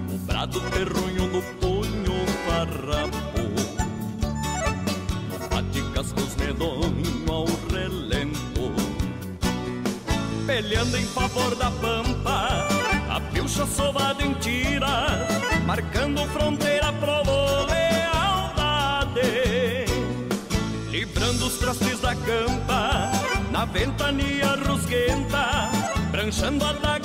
F: O brado perrunho no punho farrapo No paticascos medonho ao relento. Peleando em favor da pampa A pilcha sovada em tira Marcando fronteira pro lealdade Livrando os trastes da campa Na ventania rusguenta Pranchando a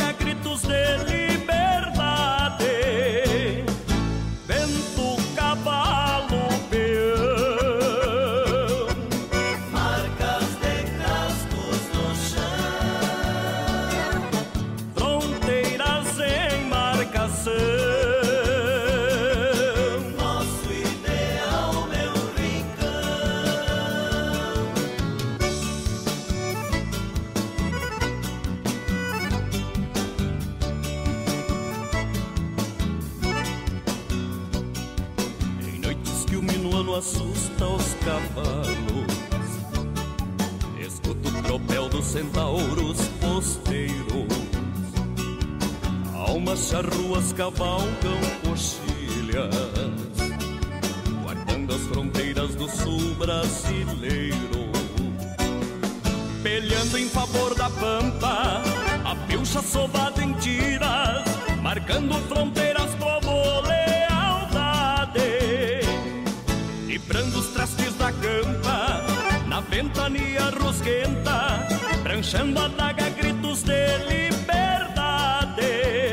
F: do sul brasileiro. Peleando em favor da pampa A pilcha sovada em tiras Marcando fronteiras como lealdade Librando os trastes da campa Na ventania rusguenta Pranchando a daga gritos de liberdade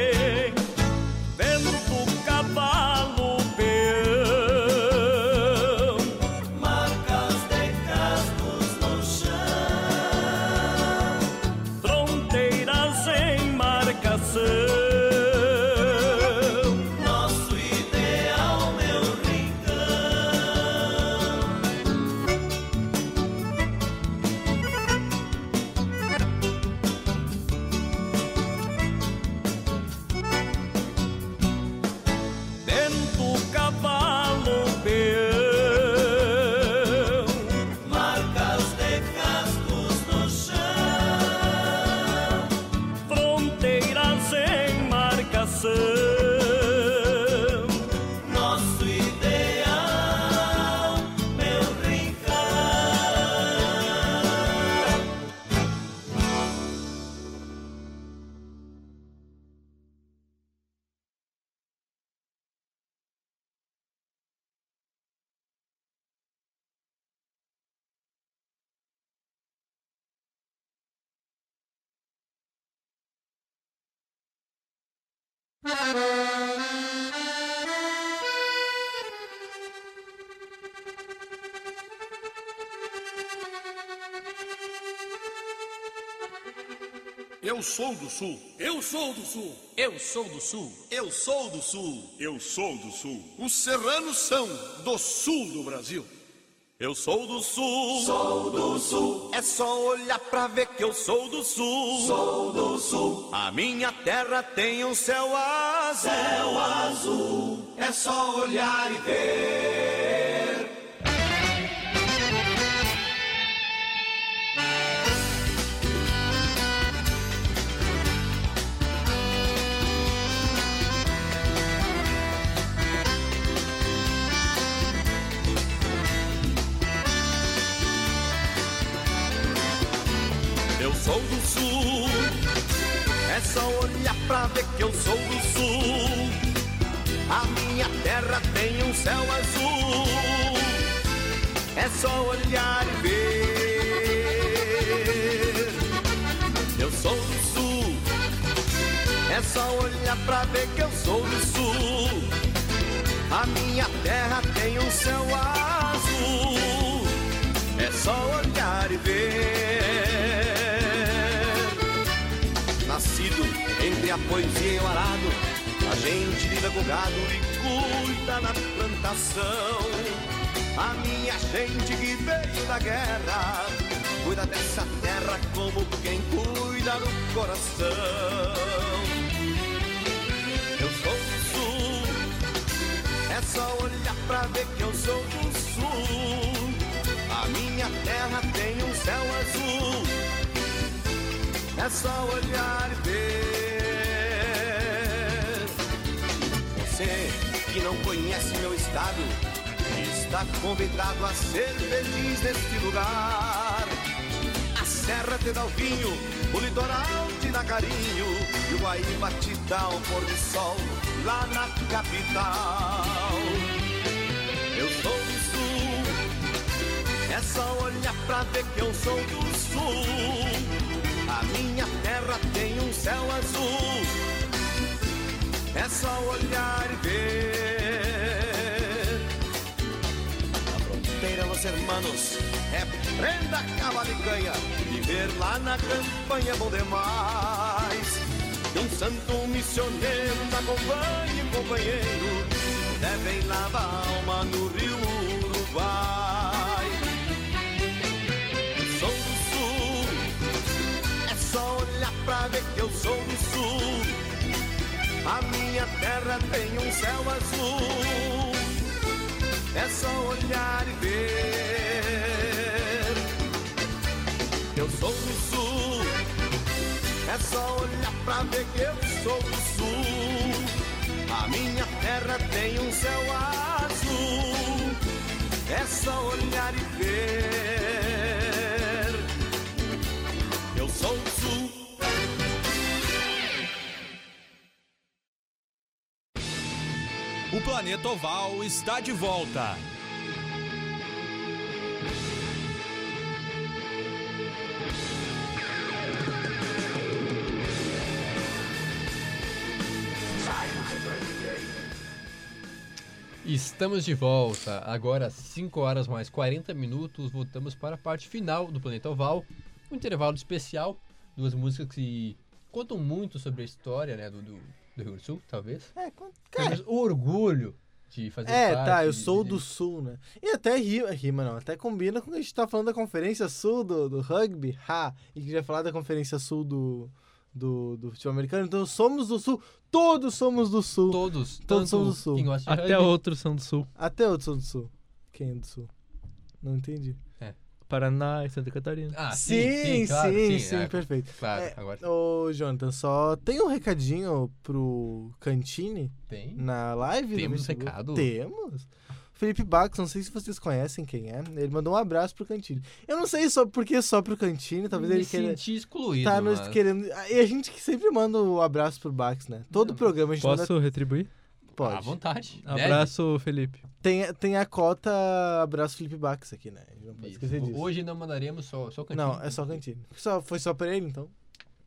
G: Eu sou do Sul. Eu sou do Sul.
B: Eu sou do Sul.
G: Eu sou do Sul. Eu sou do Sul. Os serranos são do Sul do Brasil.
F: Eu sou do sul, sou do sul. É só olhar pra ver que eu sou do sul, sou do sul. A minha terra tem um céu azul, céu azul. É só olhar e ver.
G: Só olhar pra ver que eu sou do sul. A minha terra tem um céu azul. É só olhar e ver. Eu sou do sul. É só olhar pra ver que eu sou do sul. A minha terra tem um céu azul. É só olhar e ver. Entre a poesia e o arado, a gente lida com gado e cuida na plantação. A minha gente que veio da guerra, cuida dessa terra como quem cuida do coração. Eu sou do sul, é só olhar pra ver que eu sou do sul. A minha terra tem um céu azul. É só olhar e ver. Você que não conhece meu estado, está convidado a ser feliz neste lugar. A serra te dá o vinho, o litoral te dá carinho, e o Guaíba te dá o pôr do sol lá na capital. Eu sou do sul, é só olhar pra ver que eu sou do sul. A minha terra tem um céu azul. É só olhar e ver. A fronteira, los hermanos, é prenda, cavalo e canha. Viver lá na campanha é bom demais. Que um santo missioneiro nos acompanhe, companheiro. Devem lavar a alma no rio Uruguai. Eu sou do sul, é só olhar pra ver que eu sou do sul. A minha terra tem um céu azul. É só olhar e ver. Eu sou do sul. É só olhar pra ver que eu sou do sul. A minha terra tem um céu azul. É só olhar e ver.
B: Planeta Oval está de volta.
C: Estamos de volta. Agora, 5 horas mais 40 minutos. Voltamos para a parte final do Planeta Oval. Um intervalo especial. Duas músicas que contam muito sobre a história né, do, do, do Rio Grande do Sul, talvez.
D: É, cara,
C: o orgulho de fazer
D: é,
C: parte.
D: tá, eu sou
C: de-
D: do sul, né? E até rima, rima não, até combina com o que a gente tá falando da Conferência Sul do, do rugby, ha, e que já falar da Conferência Sul do, do, do futebol americano. Então, somos do sul, todos somos do sul.
C: Todos,
D: Todos são do Sul.
C: quem gosta de
E: Até
C: rugby,
E: outros são do sul.
D: Até outros são do sul. Quem é do sul? Não entendi.
E: Paraná e Santa Catarina.
C: Ah,
D: sim, sim,
C: claro,
D: sim,
C: sim, é,
D: perfeito.
C: Claro,
D: É,
C: agora
D: Ô, Jonathan, só tem um recadinho pro Cantini
C: tem.
D: na live?
C: Temos recado?
D: Temos. Felipe Bax, não sei se vocês conhecem quem é. Ele mandou um abraço pro Cantini. Eu não sei só porque só pro Cantini, talvez
C: Me
D: ele queira.
C: senti excluído.
D: Tá nos
C: mas-
D: querendo. E a gente que sempre manda o abraço pro Bax, né? Todo
C: Não,
D: programa a gente
E: Posso retribuir?
D: Pode.
C: À vontade.
E: Abraço, Felipe.
D: Tem, tem a cota abraço Felipe Bax aqui, né? A gente não pode
C: Deve.
D: esquecer
C: Isso.
D: disso.
C: Hoje não mandaremos só, só o cantinho.
D: Não, é só o Cantini. Só, foi só pra ele, então.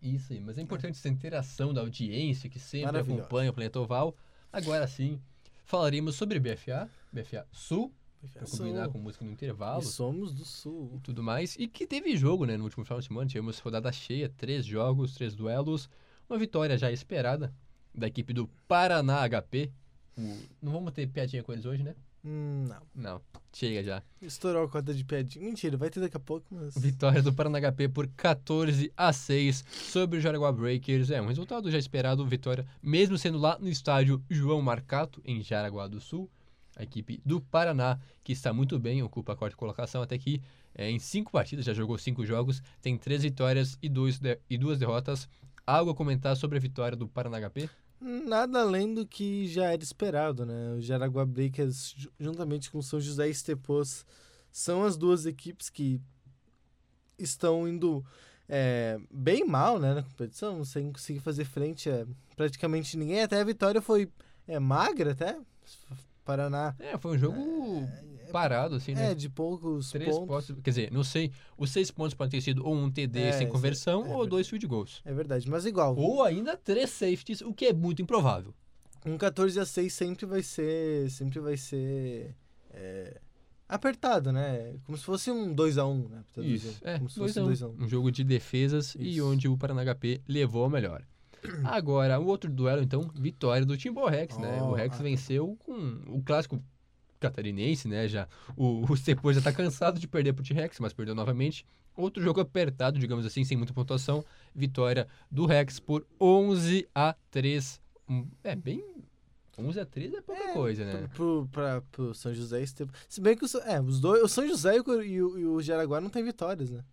C: Isso aí, mas é importante essa interação da audiência que sempre acompanha o Planeta Oval. Agora sim, falaremos sobre BFA, BFA Sul, pra combinar
D: Sul.
C: com música no intervalo
D: E somos do Sul.
C: e tudo mais. E que teve jogo, né, no último final de semana, tivemos rodada cheia, três jogos, três duelos, uma vitória já esperada da equipe do Paraná HP. O- Não vamos ter piadinha com eles hoje, né?
D: Hum, não.
C: Não, chega já.
D: Estourou a cota de piadinha. Mentira, vai ter daqui a pouco, mas.
C: Vitória do Paraná HP por 14 a 6 sobre o Jaraguá Breakers. É um resultado já esperado, vitória, mesmo sendo lá no estádio João Marcato, em Jaraguá do Sul. A equipe do Paraná, que está muito bem, ocupa a quarta colocação até aqui. É, em cinco partidas, já jogou cinco jogos, tem três vitórias e, dois de- e duas derrotas. Algo a comentar sobre a vitória do Paraná HP?
D: Nada além do que já era esperado, né? O Jaraguá Breakers, ju- juntamente com o São José Estepos, são as duas equipes que estão indo é, bem mal, né, na competição, sem conseguir fazer frente a praticamente ninguém. Até a vitória foi é, magra, até. Paraná.
C: É, foi um jogo parado, assim, né?
D: É, de poucos
C: Três
D: pontos.
C: pontos. Quer dizer, não sei, os seis pontos podem ter sido ou um TD
D: É,
C: sem conversão
D: é-
C: ou dois field goals.
D: É verdade, mas igual.
C: Ou ainda três safeties, o que é muito improvável.
D: Um 14 a 6 sempre vai ser. Sempre vai ser. é, apertado, né? Como se fosse um 2x1, né? pra traduzir.
C: Isso, é,
D: Como se
C: 2
D: fosse
C: a 1.
D: 2x1.
C: Um jogo de defesas e
D: Isso.
C: onde o Paraná HP levou a melhor. Agora, o outro duelo, então, vitória do Timbo Rex, né? O
D: Oh,
C: Rex
D: ah.
C: venceu com o clássico catarinense, né? Já, o, o Cepô já tá cansado de perder pro T-Rex, mas perdeu novamente. Outro jogo apertado, digamos assim, sem muita pontuação. Vitória do Rex por 11 a 3. Um- É bem... 11 a 3 é pouca coisa, né?
D: Pro, pra, pro São José esse tempo. Se bem que o, é, os dois, o São José e o, e o, e o Jaraguá não tem vitórias, né?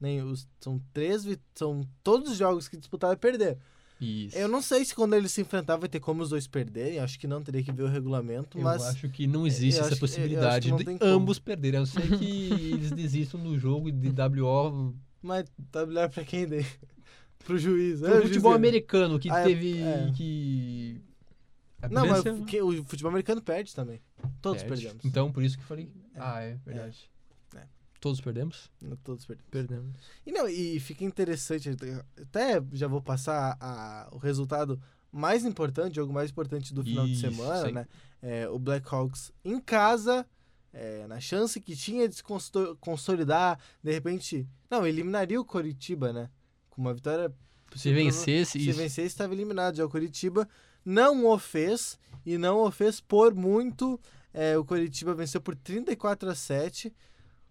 D: Nem os, são três são todos os jogos que disputaram e perderam.
C: Isso.
D: Eu não sei se quando eles se enfrentavam vai ter como os dois perderem, acho que não teria que ver o regulamento,
C: Eu
D: mas
C: acho que não existe
D: eu
C: essa
D: que- eu que
C: possibilidade
D: não
C: de
D: como.
C: ambos perderem. Não ser que eles desistam do jogo de WO
D: mas tá melhor pra quem daí? Pro juiz. é,
C: Pro
D: o juiz
C: futebol
D: ganha.
C: americano que
D: Ah, é-
C: teve
D: é.
C: que.
D: Não, mas que- o futebol americano perde também. Todos
C: Perde.
D: perdemos.
C: Então, por isso que eu falei. Ah, é verdade. Todos perdemos?
D: Todos perdemos.
E: Perdemos.
D: E não, e fica interessante, até já vou passar a- o resultado mais importante, o jogo mais importante do final de
C: Isso,
D: semana,
C: sim.
D: né? É, o Blackhawks em casa, é, na chance que tinha de se consolidar, de repente, não, eliminaria o Coritiba, né? Com uma vitória.
C: Se vencesse,
D: Se
C: isso.
D: vencer, estava eliminado já o Coritiba. Não o fez, e não o fez por muito. É, o Coritiba venceu por 34 a 7.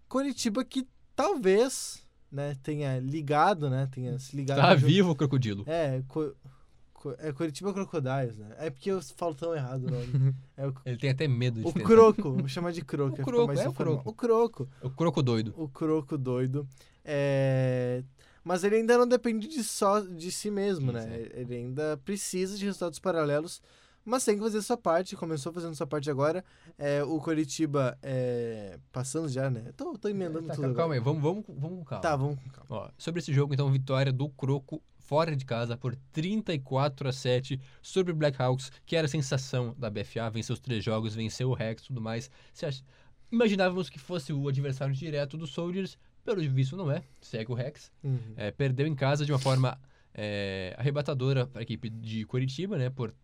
D: Coritiba que talvez né, tenha ligado, né? Tenha se ligado.
C: Tá vivo o crocodilo.
D: É, co, co- é Coritiba Crocodiles, né? É porque eu falo tão errado o nome. É o,
C: Ele tem até medo de
D: o. Croco, vou chamar de Croco.
C: O Croco, é o. Croco.
D: O Croco.
C: O croco doido.
D: O Croco doido. É... Mas ele ainda não depende de só de si mesmo, né? Ele ainda precisa de resultados paralelos, mas tem que fazer sua parte. Começou fazendo sua parte agora. É, o Coritiba é... passando já, né? Tô, tô emendando
C: Tá,
D: tudo.
C: calma
D: agora.
C: aí, vamos, vamos, vamos com calma.
D: Tá, vamos com calma.
C: Ó, sobre esse jogo, então, vitória do Croco fora de casa por 34 a 7 sobre o Blackhawks, que era a sensação da BFA, venceu os três jogos, venceu o Rex e tudo mais. Acha- Imaginávamos que fosse o adversário direto dos Soldiers, pelo visto não é, segue o Rex.
D: Uhum.
C: É, perdeu em casa de uma forma é, arrebatadora para a equipe de Curitiba, né, por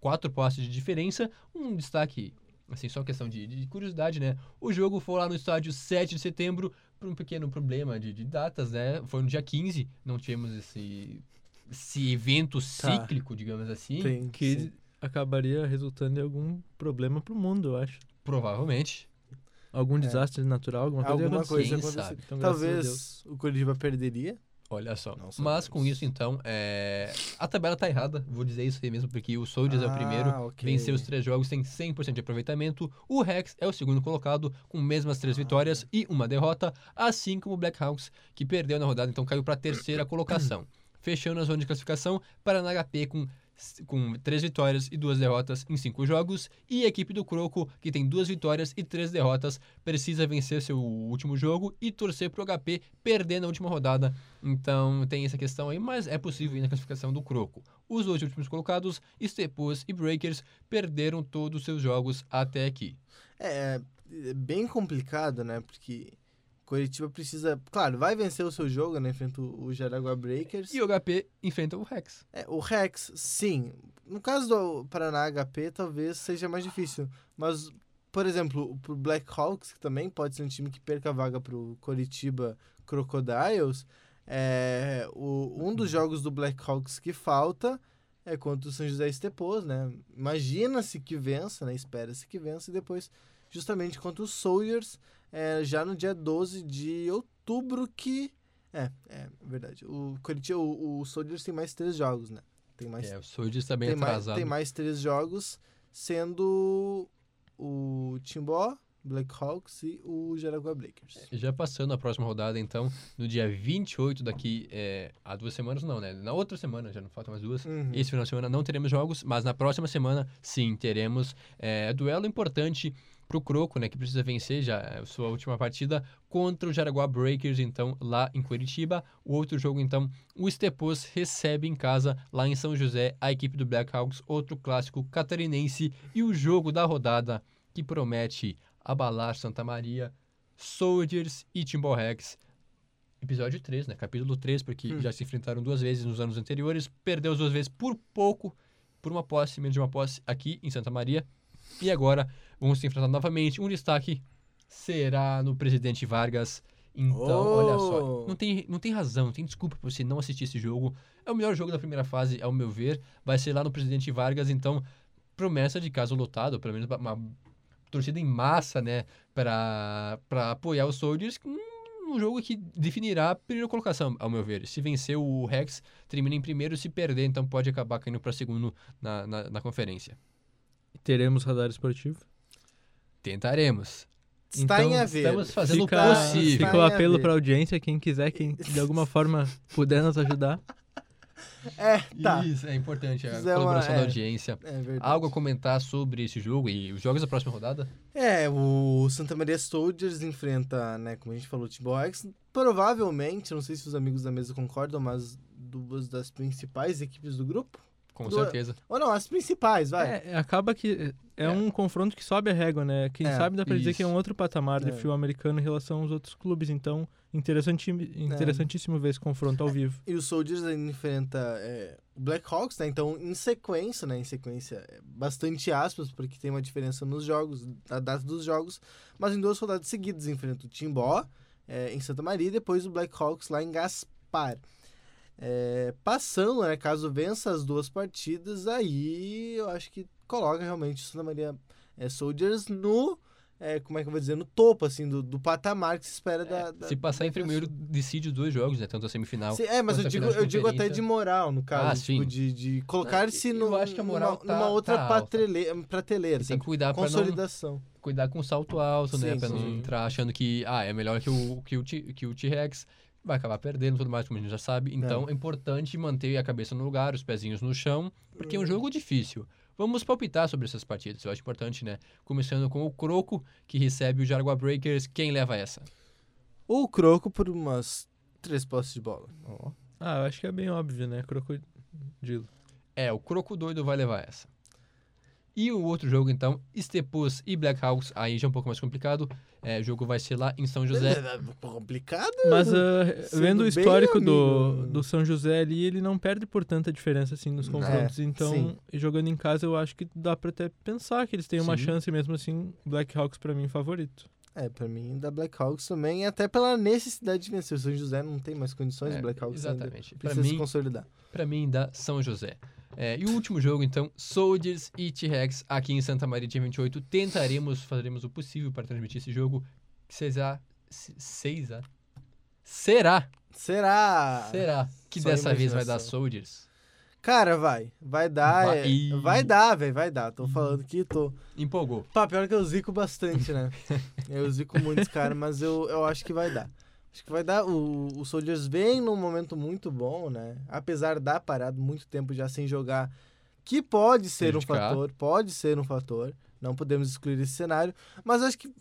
C: quatro postes de diferença. Um destaque, assim, só questão de, de curiosidade, né? O jogo foi lá no estádio 7 de setembro por um pequeno problema de, de datas, né? Foi no dia 15, não tivemos esse, esse evento
D: Tá.
C: cíclico, digamos assim.
D: Tem,
E: Que
D: sim.
E: acabaria resultando em algum problema pro mundo, eu acho.
C: Provavelmente.
E: Algum desastre natural, alguma coisa.
D: Alguma coisa
C: sabe?
E: Então,
D: Talvez o Coritiba perderia.
C: Olha só. Mas com isso, então, é... a tabela tá errada. Vou dizer isso aí mesmo, porque o Soldiers é o
D: Ah,
C: primeiro.
D: ok.
C: Venceu os três jogos, tem 100% de aproveitamento. O Rex é o segundo colocado, com mesmas
D: Ah.
C: três vitórias e uma derrota, assim como o Blackhawks, que perdeu na rodada, então caiu para a terceira colocação. Fechando a zona de classificação, Paraná HP com, com três vitórias e duas derrotas em cinco jogos. E a equipe do Croco, que tem duas vitórias e três derrotas, precisa vencer seu último jogo e torcer pro HP perder na última rodada. Então tem essa questão aí, mas é possível ir na classificação do Croco. Os dois últimos colocados, Stepos e Breakers, perderam todos os seus jogos até aqui.
D: É, é bem complicado, né? Porque Coritiba precisa. Claro, vai vencer o seu jogo, né? Enfrenta o Jaraguá Breakers.
C: E o HP enfrenta o Rex.
D: É, o Rex, sim. No caso do Paraná HP, talvez seja mais difícil. Mas, por exemplo, pro Blackhawks, que também pode ser um time que perca a vaga pro Coritiba Crocodiles, é, o, um dos jogos do Blackhawks que falta é contra o São José Estepos, né? Imagina-se que vença, né? Espera-se que vença e depois justamente contra os Soldiers, é, já no dia 12 de outubro que... É, é verdade. O, Coritiba, o, o Soldiers tem mais três jogos, né? Tem mais
C: É, o Soldiers está bem
D: tem mais,
C: atrasado.
D: tem mais três jogos, sendo o Timbó, Blackhawks e o Jaraguá Breakers.
C: Já passando a próxima rodada, então, no dia 28 daqui é, a duas semanas, não, né? Na outra semana, já não faltam mais duas.
D: Uhum.
C: Esse final de semana não teremos jogos, mas na próxima semana, sim, teremos é, duelo importante pro Croco, né, que precisa vencer já a sua última partida contra o Jaraguá Breakers, então, lá em Curitiba. O outro jogo, então, o Stepos recebe em casa, lá em São José, a equipe do Blackhawks, outro clássico catarinense. E o jogo da rodada, que promete abalar Santa Maria, Soldiers e Timberrex. Episódio 3, né? Capítulo 3, porque
D: Hum.
C: já se enfrentaram duas vezes nos anos anteriores. Perdeu as duas vezes por pouco, por uma posse, menos de uma posse aqui em Santa Maria. E agora vão se enfrentar novamente. Um destaque será no Presidente Vargas. Então, olha só,
D: Oh!
C: não tem, não tem razão, não tem desculpa pra você não assistir esse jogo. É o melhor jogo da primeira fase, ao meu ver. Vai ser lá no Presidente Vargas, então promessa de caso lotado, pelo menos uma torcida em massa, né, para apoiar os Soldiers. Um, um jogo que definirá a primeira colocação, ao meu ver. Se vencer o Rex, termina em primeiro. Se perder, então pode acabar caindo para segundo na, na, na conferência.
E: Teremos radar esportivo.
C: Tentaremos.
D: Está em
E: Então,
D: haver.
C: Estamos fazendo
E: Fica,
C: o possível.
E: fica o
D: em
E: apelo para audiência, quem quiser, quem de alguma forma puder nos ajudar.
D: É, tá.
C: Isso, é importante, a
D: uma-
C: colaboração da
D: é.
C: audiência.
D: É verdade.
C: Algo a comentar sobre esse jogo e os jogos da próxima rodada?
D: É, o Santa Maria Soldiers enfrenta, né, como a gente falou, o Timberwolves. Provavelmente, não sei se os amigos da mesa concordam, mas duas das principais equipes do grupo.
C: Com
D: Do-
C: certeza.
D: Ou não, as principais, vai.
E: É, acaba que é,
C: É.
E: um confronto que sobe a régua, né? Quem
D: É,
E: sabe dá pra dizer que é um
C: isso.
E: outro patamar de
D: É.
E: futebol americano em relação aos outros clubes. Então, interessante, interessantíssimo ver esse confronto ao vivo.
D: E o Soldiers enfrenta é, o Blackhawks, né? Então, em sequência, né? Em sequência, é, bastante aspas, porque tem uma diferença nos jogos, a data dos jogos. Mas em duas rodadas seguidas, enfrenta o Timbó, é, em Santa Maria, e depois o Blackhawks lá em Gaspar. É, passando, né? Caso vença as duas partidas, aí eu acho que coloca realmente o Santa Maria é, Soldiers no... é, como é que eu vou dizer? No topo, assim, do, do patamar que se espera da, da...
C: Se passar em primeiro, decide os dois jogos, né? Tanto a semifinal.
D: Sim, é, mas eu digo, eu digo até de moral, no caso.
C: Ah,
D: tipo, de, de colocar-se
C: moral
D: numa,
C: tá-
D: numa outra
C: tá
D: patrele- prateleira,
C: Tem
D: sabe?
C: que cuidar para não
D: Consolidação.
C: cuidar com salto alto, né?
D: Sim,
C: Pra não
D: sim.
C: entrar achando que ah, é melhor que o, que o, que o T-Rex. Vai acabar perdendo tudo mais, como a gente já sabe. Então é importante manter a cabeça no lugar, os pezinhos no chão, porque é um jogo difícil. Vamos palpitar sobre essas partidas, eu acho importante, né? Começando com o Croco, que recebe o Jaraguá Breakers. Quem leva essa?
D: O Croco por umas três postes de bola.
E: Ah, eu acho que é bem óbvio, né? Crocodilo.
C: É, o Croco Doido vai levar essa. E o outro jogo, então, Stepus e Blackhawks, aí já é um pouco mais complicado. É, o jogo vai ser lá em São José.
D: É complicado.
E: Mas
D: Sendo
E: vendo o
D: bem
E: histórico do,
D: amigo.
E: do São José ali, ele não perde por tanta diferença assim nos confrontos. então,
D: sim.
E: jogando em casa, eu acho que dá pra até pensar que eles têm uma
C: Sim.
E: chance mesmo assim. Blackhawks pra mim favorito.
D: É, pra mim, da Blackhawks também, até pela necessidade de vencer. O São José não tem mais condições,
C: É,
D: o Blackhawks ainda
C: exatamente. Pra
D: precisa se
C: mim,
D: consolidar.
C: Pra mim, dá São José. É, e o último jogo, então, Soldiers e T-Rex aqui em Santa Maria, dia 28. Tentaremos, faremos o possível para transmitir esse jogo. Seis a. Será?
D: Será?
C: Será que
D: só
C: dessa vez vai dar. Soldiers?
D: Cara, vai. Vai dar.
C: Vai.
D: é-. Vai dar, velho. Vai dar. Tô falando que tô.
C: Empolgou.
D: Pá, pior que eu zico bastante, né? eu zico muitos caras, mas eu, eu acho que vai dar. Acho que vai dar. O, o Soldiers vem num momento muito bom, né? Apesar da parado muito tempo já sem jogar, que pode ser um fator, pode ser um fator. Não podemos excluir esse cenário. Mas acho que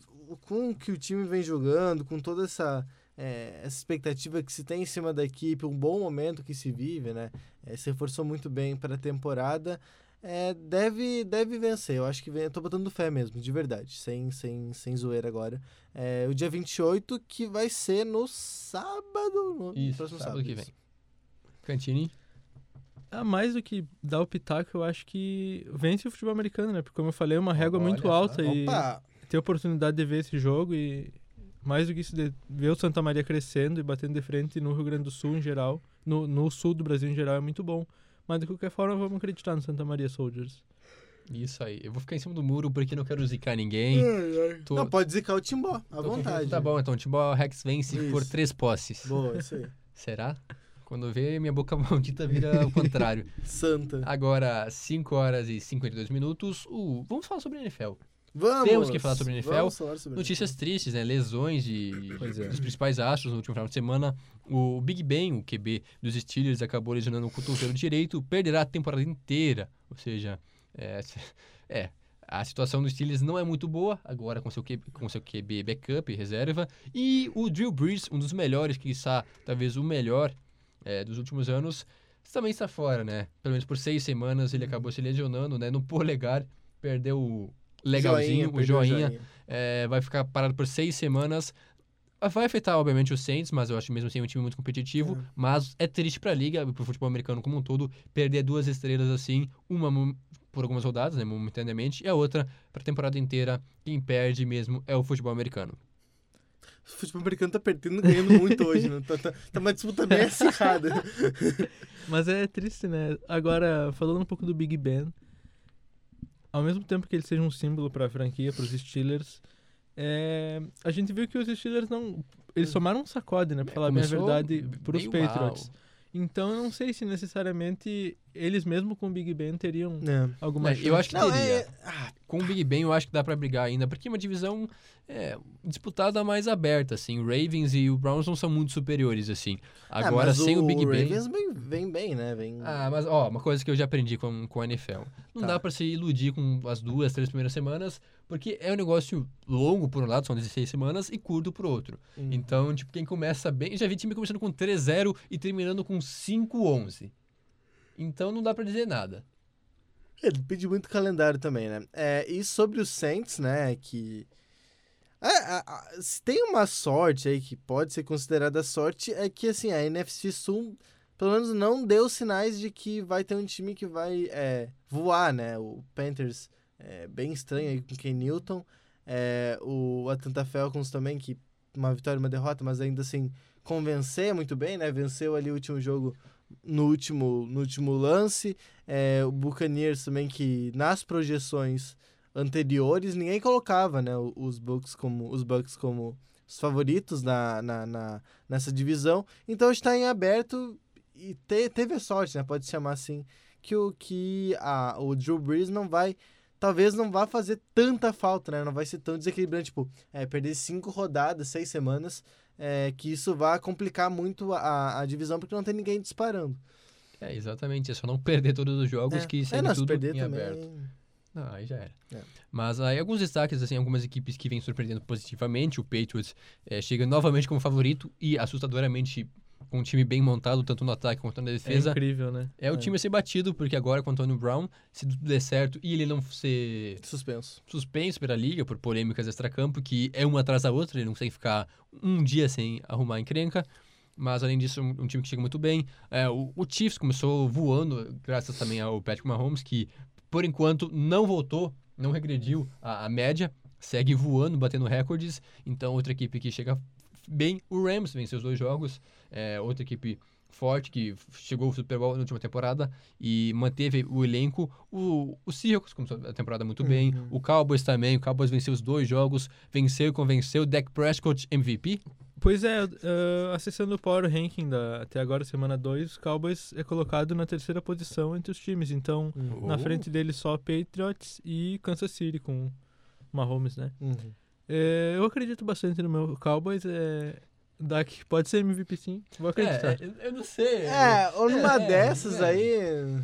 D: com o que o time vem jogando, com toda essa, é, essa expectativa que se tem em cima da equipe, um bom momento que se vive, né? É, se reforçou muito bem para a temporada. É, deve, deve vencer. Eu acho que vem, eu tô botando fé mesmo, de verdade, sem, sem, sem zoeira agora. É, o dia 28, que vai ser no sábado. No
C: Isso,
D: próximo
C: sábado
D: sábado,
C: que
D: isso.
C: vem. Cantini?
E: Ah, mais do que dar o pitaco, eu acho que vence o futebol americano, né? Porque, como eu falei, é uma régua muito
C: Olha,
E: alta e
D: Opa!
E: ter a oportunidade de ver esse jogo e mais do que isso, de ver o Santa Maria crescendo e batendo de frente no Rio Grande do Sul em geral, no, no sul do Brasil em geral, é muito bom. Mas de qualquer forma, vamos acreditar no Santa Maria Soldiers.
C: Isso aí. Eu vou ficar em cima do muro porque não quero zicar ninguém. Tô-
D: Não, pode zicar o Timbó, à
C: tô
D: vontade.
C: Tá bom, então. Timbó Rex vence
D: Isso.
C: por três posses.
D: Boa, isso aí.
C: Será? Quando vê, minha boca maldita vira o contrário.
D: Santa.
C: Agora, 5 horas e 52 minutos. Uh, vamos falar sobre a NFL.
D: Vamos!
C: Temos que falar sobre NFL.
D: Vamos falar sobre
C: Notícias tristes, né? Lesões de,
E: é.
C: dos principais astros no último final de semana. O Big Ben, o QB dos Steelers, acabou lesionando o cotovelo direito, perderá a temporada inteira. Ou seja, é, é, A situação dos Steelers não é muito boa, agora com seu, QB, com seu QB backup, reserva. E o Drew Brees, um dos melhores, que está talvez o melhor é, dos últimos anos, também está fora, né? Pelo menos por seis semanas ele acabou se lesionando, né? No polegar, perdeu o legalzinho,
D: Joinha,
C: o
D: perdeu
C: joinha. É, vai ficar parado por seis semanas. Vai afetar, obviamente, o Saints, mas eu acho mesmo assim um time muito competitivo.
D: É.
C: Mas é triste pra liga, pro futebol americano como um todo, perder duas estrelas assim, uma por algumas rodadas, né, momentaneamente, e a outra pra temporada inteira. Quem perde mesmo é o futebol americano.
D: O futebol americano tá perdendo e ganhando muito hoje, né? Tá, tá, tá uma disputa bem acirrada.
E: Mas é triste, né? Agora, falando um pouco do Big Ben, ao mesmo tempo que ele seja um símbolo para a franquia, para os Steelers, é, a gente viu que os Steelers não. Eles tomaram um sacode, né? Pra falar bem a verdade, pros
C: meio
E: Patriots. Então eu não sei se necessariamente eles mesmo com o Big Ben teriam
D: É.
E: alguma
C: É,
E: chance.
C: eu acho que
D: Não,
C: teria.
D: é- ah,
C: Com o Big Ben eu acho que dá pra brigar ainda, porque é uma divisão é, disputada mais aberta, assim. O Ravens e o Browns não são muito superiores, assim.
D: ah,
C: Agora,
D: mas
C: sem o, Big Ben...
D: Ravens vem, vem bem, né? Vem...
C: Ah, mas ó, uma coisa que eu já aprendi com, com a NFL. Não
D: Tá.
C: dá pra se iludir com as duas, três primeiras semanas, porque é um negócio longo por um lado, são 16 semanas, e curto por outro.
D: Hum.
C: Então, tipo, quem começa bem. Já vi time começando com 3-0 e terminando com 5-11. Então não dá pra dizer nada.
D: É, depende muito do calendário também, né? É, e sobre os Saints, né, que... É, a- se tem uma sorte aí que pode ser considerada sorte, é que, assim, a NFC Sul, pelo menos não deu sinais de que vai ter um time que vai é, voar, né? O Panthers é bem estranho aí com Ken Newton. É, o Atlanta Falcons também, que uma vitória e uma derrota, mas ainda assim convencer muito bem, né? Venceu ali o último jogo no último, no último lance. É, o Buccaneers também, que nas projeções anteriores ninguém colocava né, os Bucks como, os Bucks como os favoritos na, na, na- nessa divisão. Então está em aberto e te- teve a sorte, né, pode chamar assim, que o, que a, o Drew Brees não vai. Talvez não vá fazer tanta falta, né? Não vai ser tão desequilibrante, tipo, é, perder cinco rodadas, seis semanas, é, que isso vai complicar muito a, a divisão, porque não tem ninguém disparando.
C: É, exatamente. É só não perder todos os jogos que
D: é,
C: segue
D: se
C: tudo
D: perder
C: em
D: também.
C: aberto. Não, aí já era.
D: É.
C: Mas aí alguns destaques, assim, algumas equipes que vêm surpreendendo positivamente. O Patriots eh, chega novamente como favorito e assustadoramente com um time bem montado, tanto no ataque quanto na
E: É
C: defesa.
E: incrível, né?
C: É, o time a ser batido, porque agora com o Antônio Brown, se tudo der certo e ele não ser
D: Suspenso.
C: suspenso pela liga por polêmicas extracampo, que é uma atrás da outra, ele não consegue ficar um dia sem arrumar encrenca. Mas além disso, um, um time que chega muito bem. É, o, o Chiefs começou voando, graças também ao Patrick Mahomes, que por enquanto não voltou, não regrediu a, a média, segue voando, batendo recordes. Então, outra equipe que chega bem. O Rams venceu os dois jogos, é, outra equipe forte que chegou ao Super Bowl na última temporada e manteve o elenco. O, o Seahawks começou a temporada muito bem.
D: Uhum.
C: O Cowboys também. O Cowboys venceu os dois jogos, venceu e convenceu. Dak Prescott MVP.
E: Pois é, uh, acessando o Power Ranking da, até agora, semana 2, o Cowboys é colocado na terceira posição entre os times. Então, na
C: Oh.
E: frente dele só Patriots e Kansas City com Mahomes, né?
D: Uhum.
E: É, eu acredito bastante no meu Cowboys. É, Dak pode ser MVP sim, vou acreditar.
C: É, eu, não sei.
D: É, ou numa
C: É,
D: dessas
C: é.
D: aí.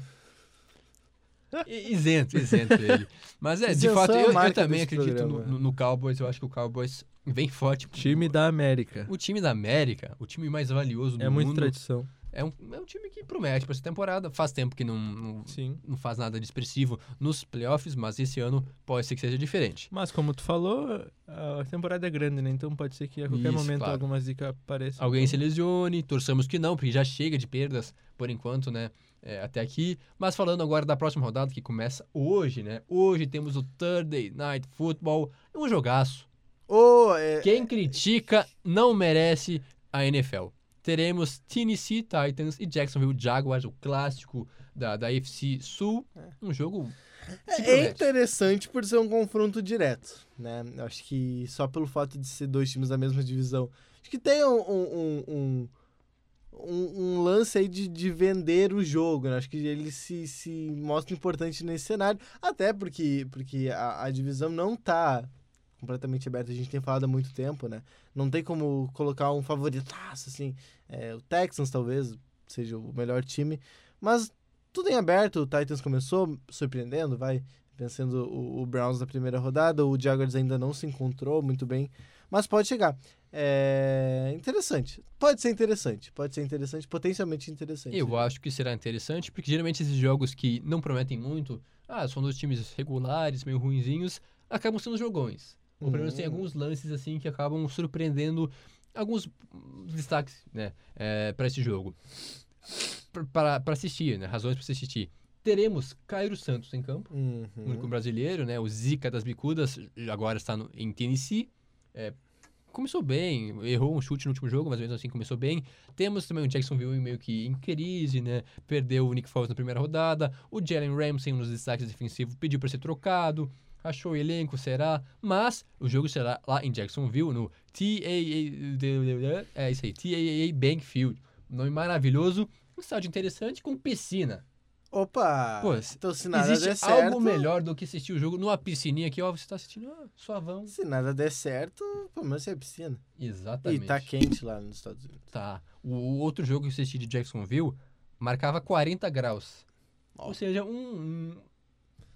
C: Isento, isento ele. Mas é, de fato,
D: é
C: eu, eu também acredito no,
D: programa.
C: no- no Cowboys. Eu acho que o Cowboys vem forte.
E: Time da América.
C: O time da América, o time mais valioso do
E: É muita
C: mundo.
E: tradição.
C: É um, é um time que promete para essa temporada. Faz tempo que não, não,
E: Sim.
C: não faz nada de expressivo nos playoffs, mas esse ano pode ser que seja diferente.
E: Mas como tu falou, a temporada é grande, né? Então pode ser que a qualquer
C: Isso,
E: momento
C: claro.
E: algumas dicas apareçam.
C: Alguém se lesione, torçamos que não, porque já chega de perdas por enquanto, né? é, até aqui. Mas falando agora da próxima rodada que começa hoje, né? Hoje temos o Thursday Night Football, um jogaço.
D: Ou é,
C: Quem critica não merece a NFL. Teremos Tennessee Titans e Jacksonville Jaguars, o clássico da, da AFC Sul. Um jogo
D: é
C: promete.
D: interessante por ser um confronto direto, né? Acho que só pelo fato de ser dois times da mesma divisão. Acho que tem um, um, um, um, um lance aí de, de vender o jogo, né? Acho que ele se, se mostra importante nesse cenário. Até porque, porque a, a divisão não tá completamente aberta. A gente tem falado há muito tempo, né? Não tem como colocar um favoritaço, assim. É, o Texans talvez seja o melhor time. Mas tudo em aberto. O Titans começou surpreendendo, vai. vencendo o, o Browns na primeira rodada. O Jaguars ainda não se encontrou muito bem, mas pode chegar. É interessante. Pode ser interessante. Pode ser interessante, potencialmente interessante.
C: Eu acho que será interessante, porque geralmente esses jogos que não prometem muito, ah, são dois times regulares, meio ruinzinhos, acabam sendo jogões. Ou pelo menos tem
D: Hum.
C: alguns lances assim que acabam surpreendendo alguns destaques, né, é, para esse jogo. Para assistir, né, razões para se assistir. Teremos Cairo Santos em campo,
D: Uhum.
C: o único brasileiro, né, o Zica das Bicudas, agora está no- em Tennessee. É, começou bem, errou um chute no último jogo, mas mesmo assim começou bem. Temos também o Jacksonville meio que em crise, né? Perdeu o Nick Foles na primeira rodada. O Jalen Ramsey, um dos destaques defensivos, pediu para ser trocado. Achou o elenco, será? Mas o jogo será lá em Jacksonville, no TAA... É isso aí, TAA Bank Field. Um nome maravilhoso, um estádio interessante com piscina.
D: Opa!
C: Pô,
D: então, se nada der
C: Existe
D: certo.
C: algo melhor do que assistir o jogo numa piscininha aqui, ó. Você tá assistindo ah, suavão.
D: Se nada der certo, pelo menos é piscina.
C: Exatamente.
D: E tá quente lá nos Estados Unidos.
C: Tá. O, o outro jogo que eu assisti de Jacksonville marcava 40 graus. Ou seja, um, um-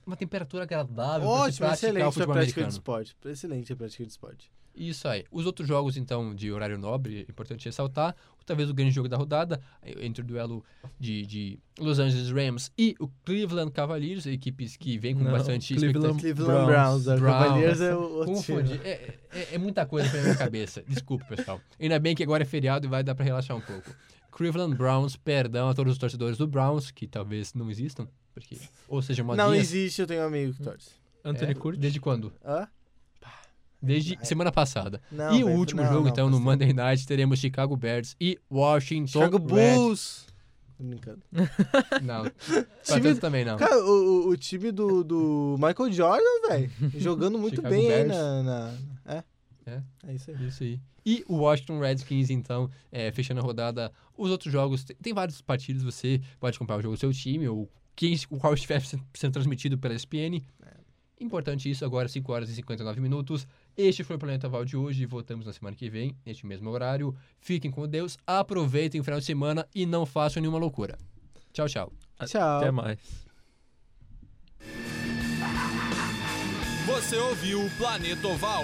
C: uma temperatura agradável para
D: Ótimo,
C: praticar
D: excelente
C: o
D: pra
C: futebol
D: prática de
C: americano.
D: esporte. Excelente a prática de esporte.
C: Isso aí. Os outros jogos, então, de horário nobre, é importante ressaltar. Talvez o grande jogo da rodada, entre o duelo de, de Los Angeles Rams e o Cleveland Cavaliers, equipes que vêm com
E: Não,
C: bastante
E: Cleveland-.
D: Cleveland Browns,
E: Browns.
D: o
C: Browns.
D: Cavaliers é o
C: Confundi. É, é, é muita coisa pra minha cabeça. Desculpa, pessoal. Ainda bem que agora é feriado e vai dar pra relaxar um pouco. Cleveland Browns, perdão a todos os torcedores do Browns, que talvez não existam, porque ou seja,
D: Não
C: modinhas.
D: existe, eu tenho um amigo que torce.
E: Anthony
C: É,
E: Curtis.
C: Desde quando?
D: Hã?
C: Desde semana passada.
D: Não,
C: e o último
D: não,
C: jogo,
D: não,
C: então, no. Monday Night, teremos Chicago Bears e Washington
D: Chicago Bulls. Tô brincando.
C: Não,
D: Time-
C: também não.
D: Cara, o, o- o time do, do Michael Jordan, velho, jogando muito
C: Chicago
D: bem aí na, na- É?
C: É.
D: É isso aí.
C: Isso aí. E o Washington Redskins, então, é, fechando a rodada. Os outros jogos, tem, tem vários partidos, você pode comprar o jogo do seu time, ou quem, o qual estiver sendo transmitido pela ESPN. Importante isso, agora 5 horas e 59 minutos. Este foi o Planeta Val de hoje. Voltamos na semana que vem, neste mesmo horário. Fiquem com Deus, aproveitem o final de semana e não façam nenhuma loucura. Tchau, tchau.
D: Tchau.
E: Até mais.
B: Você ouviu o Planeta Oval.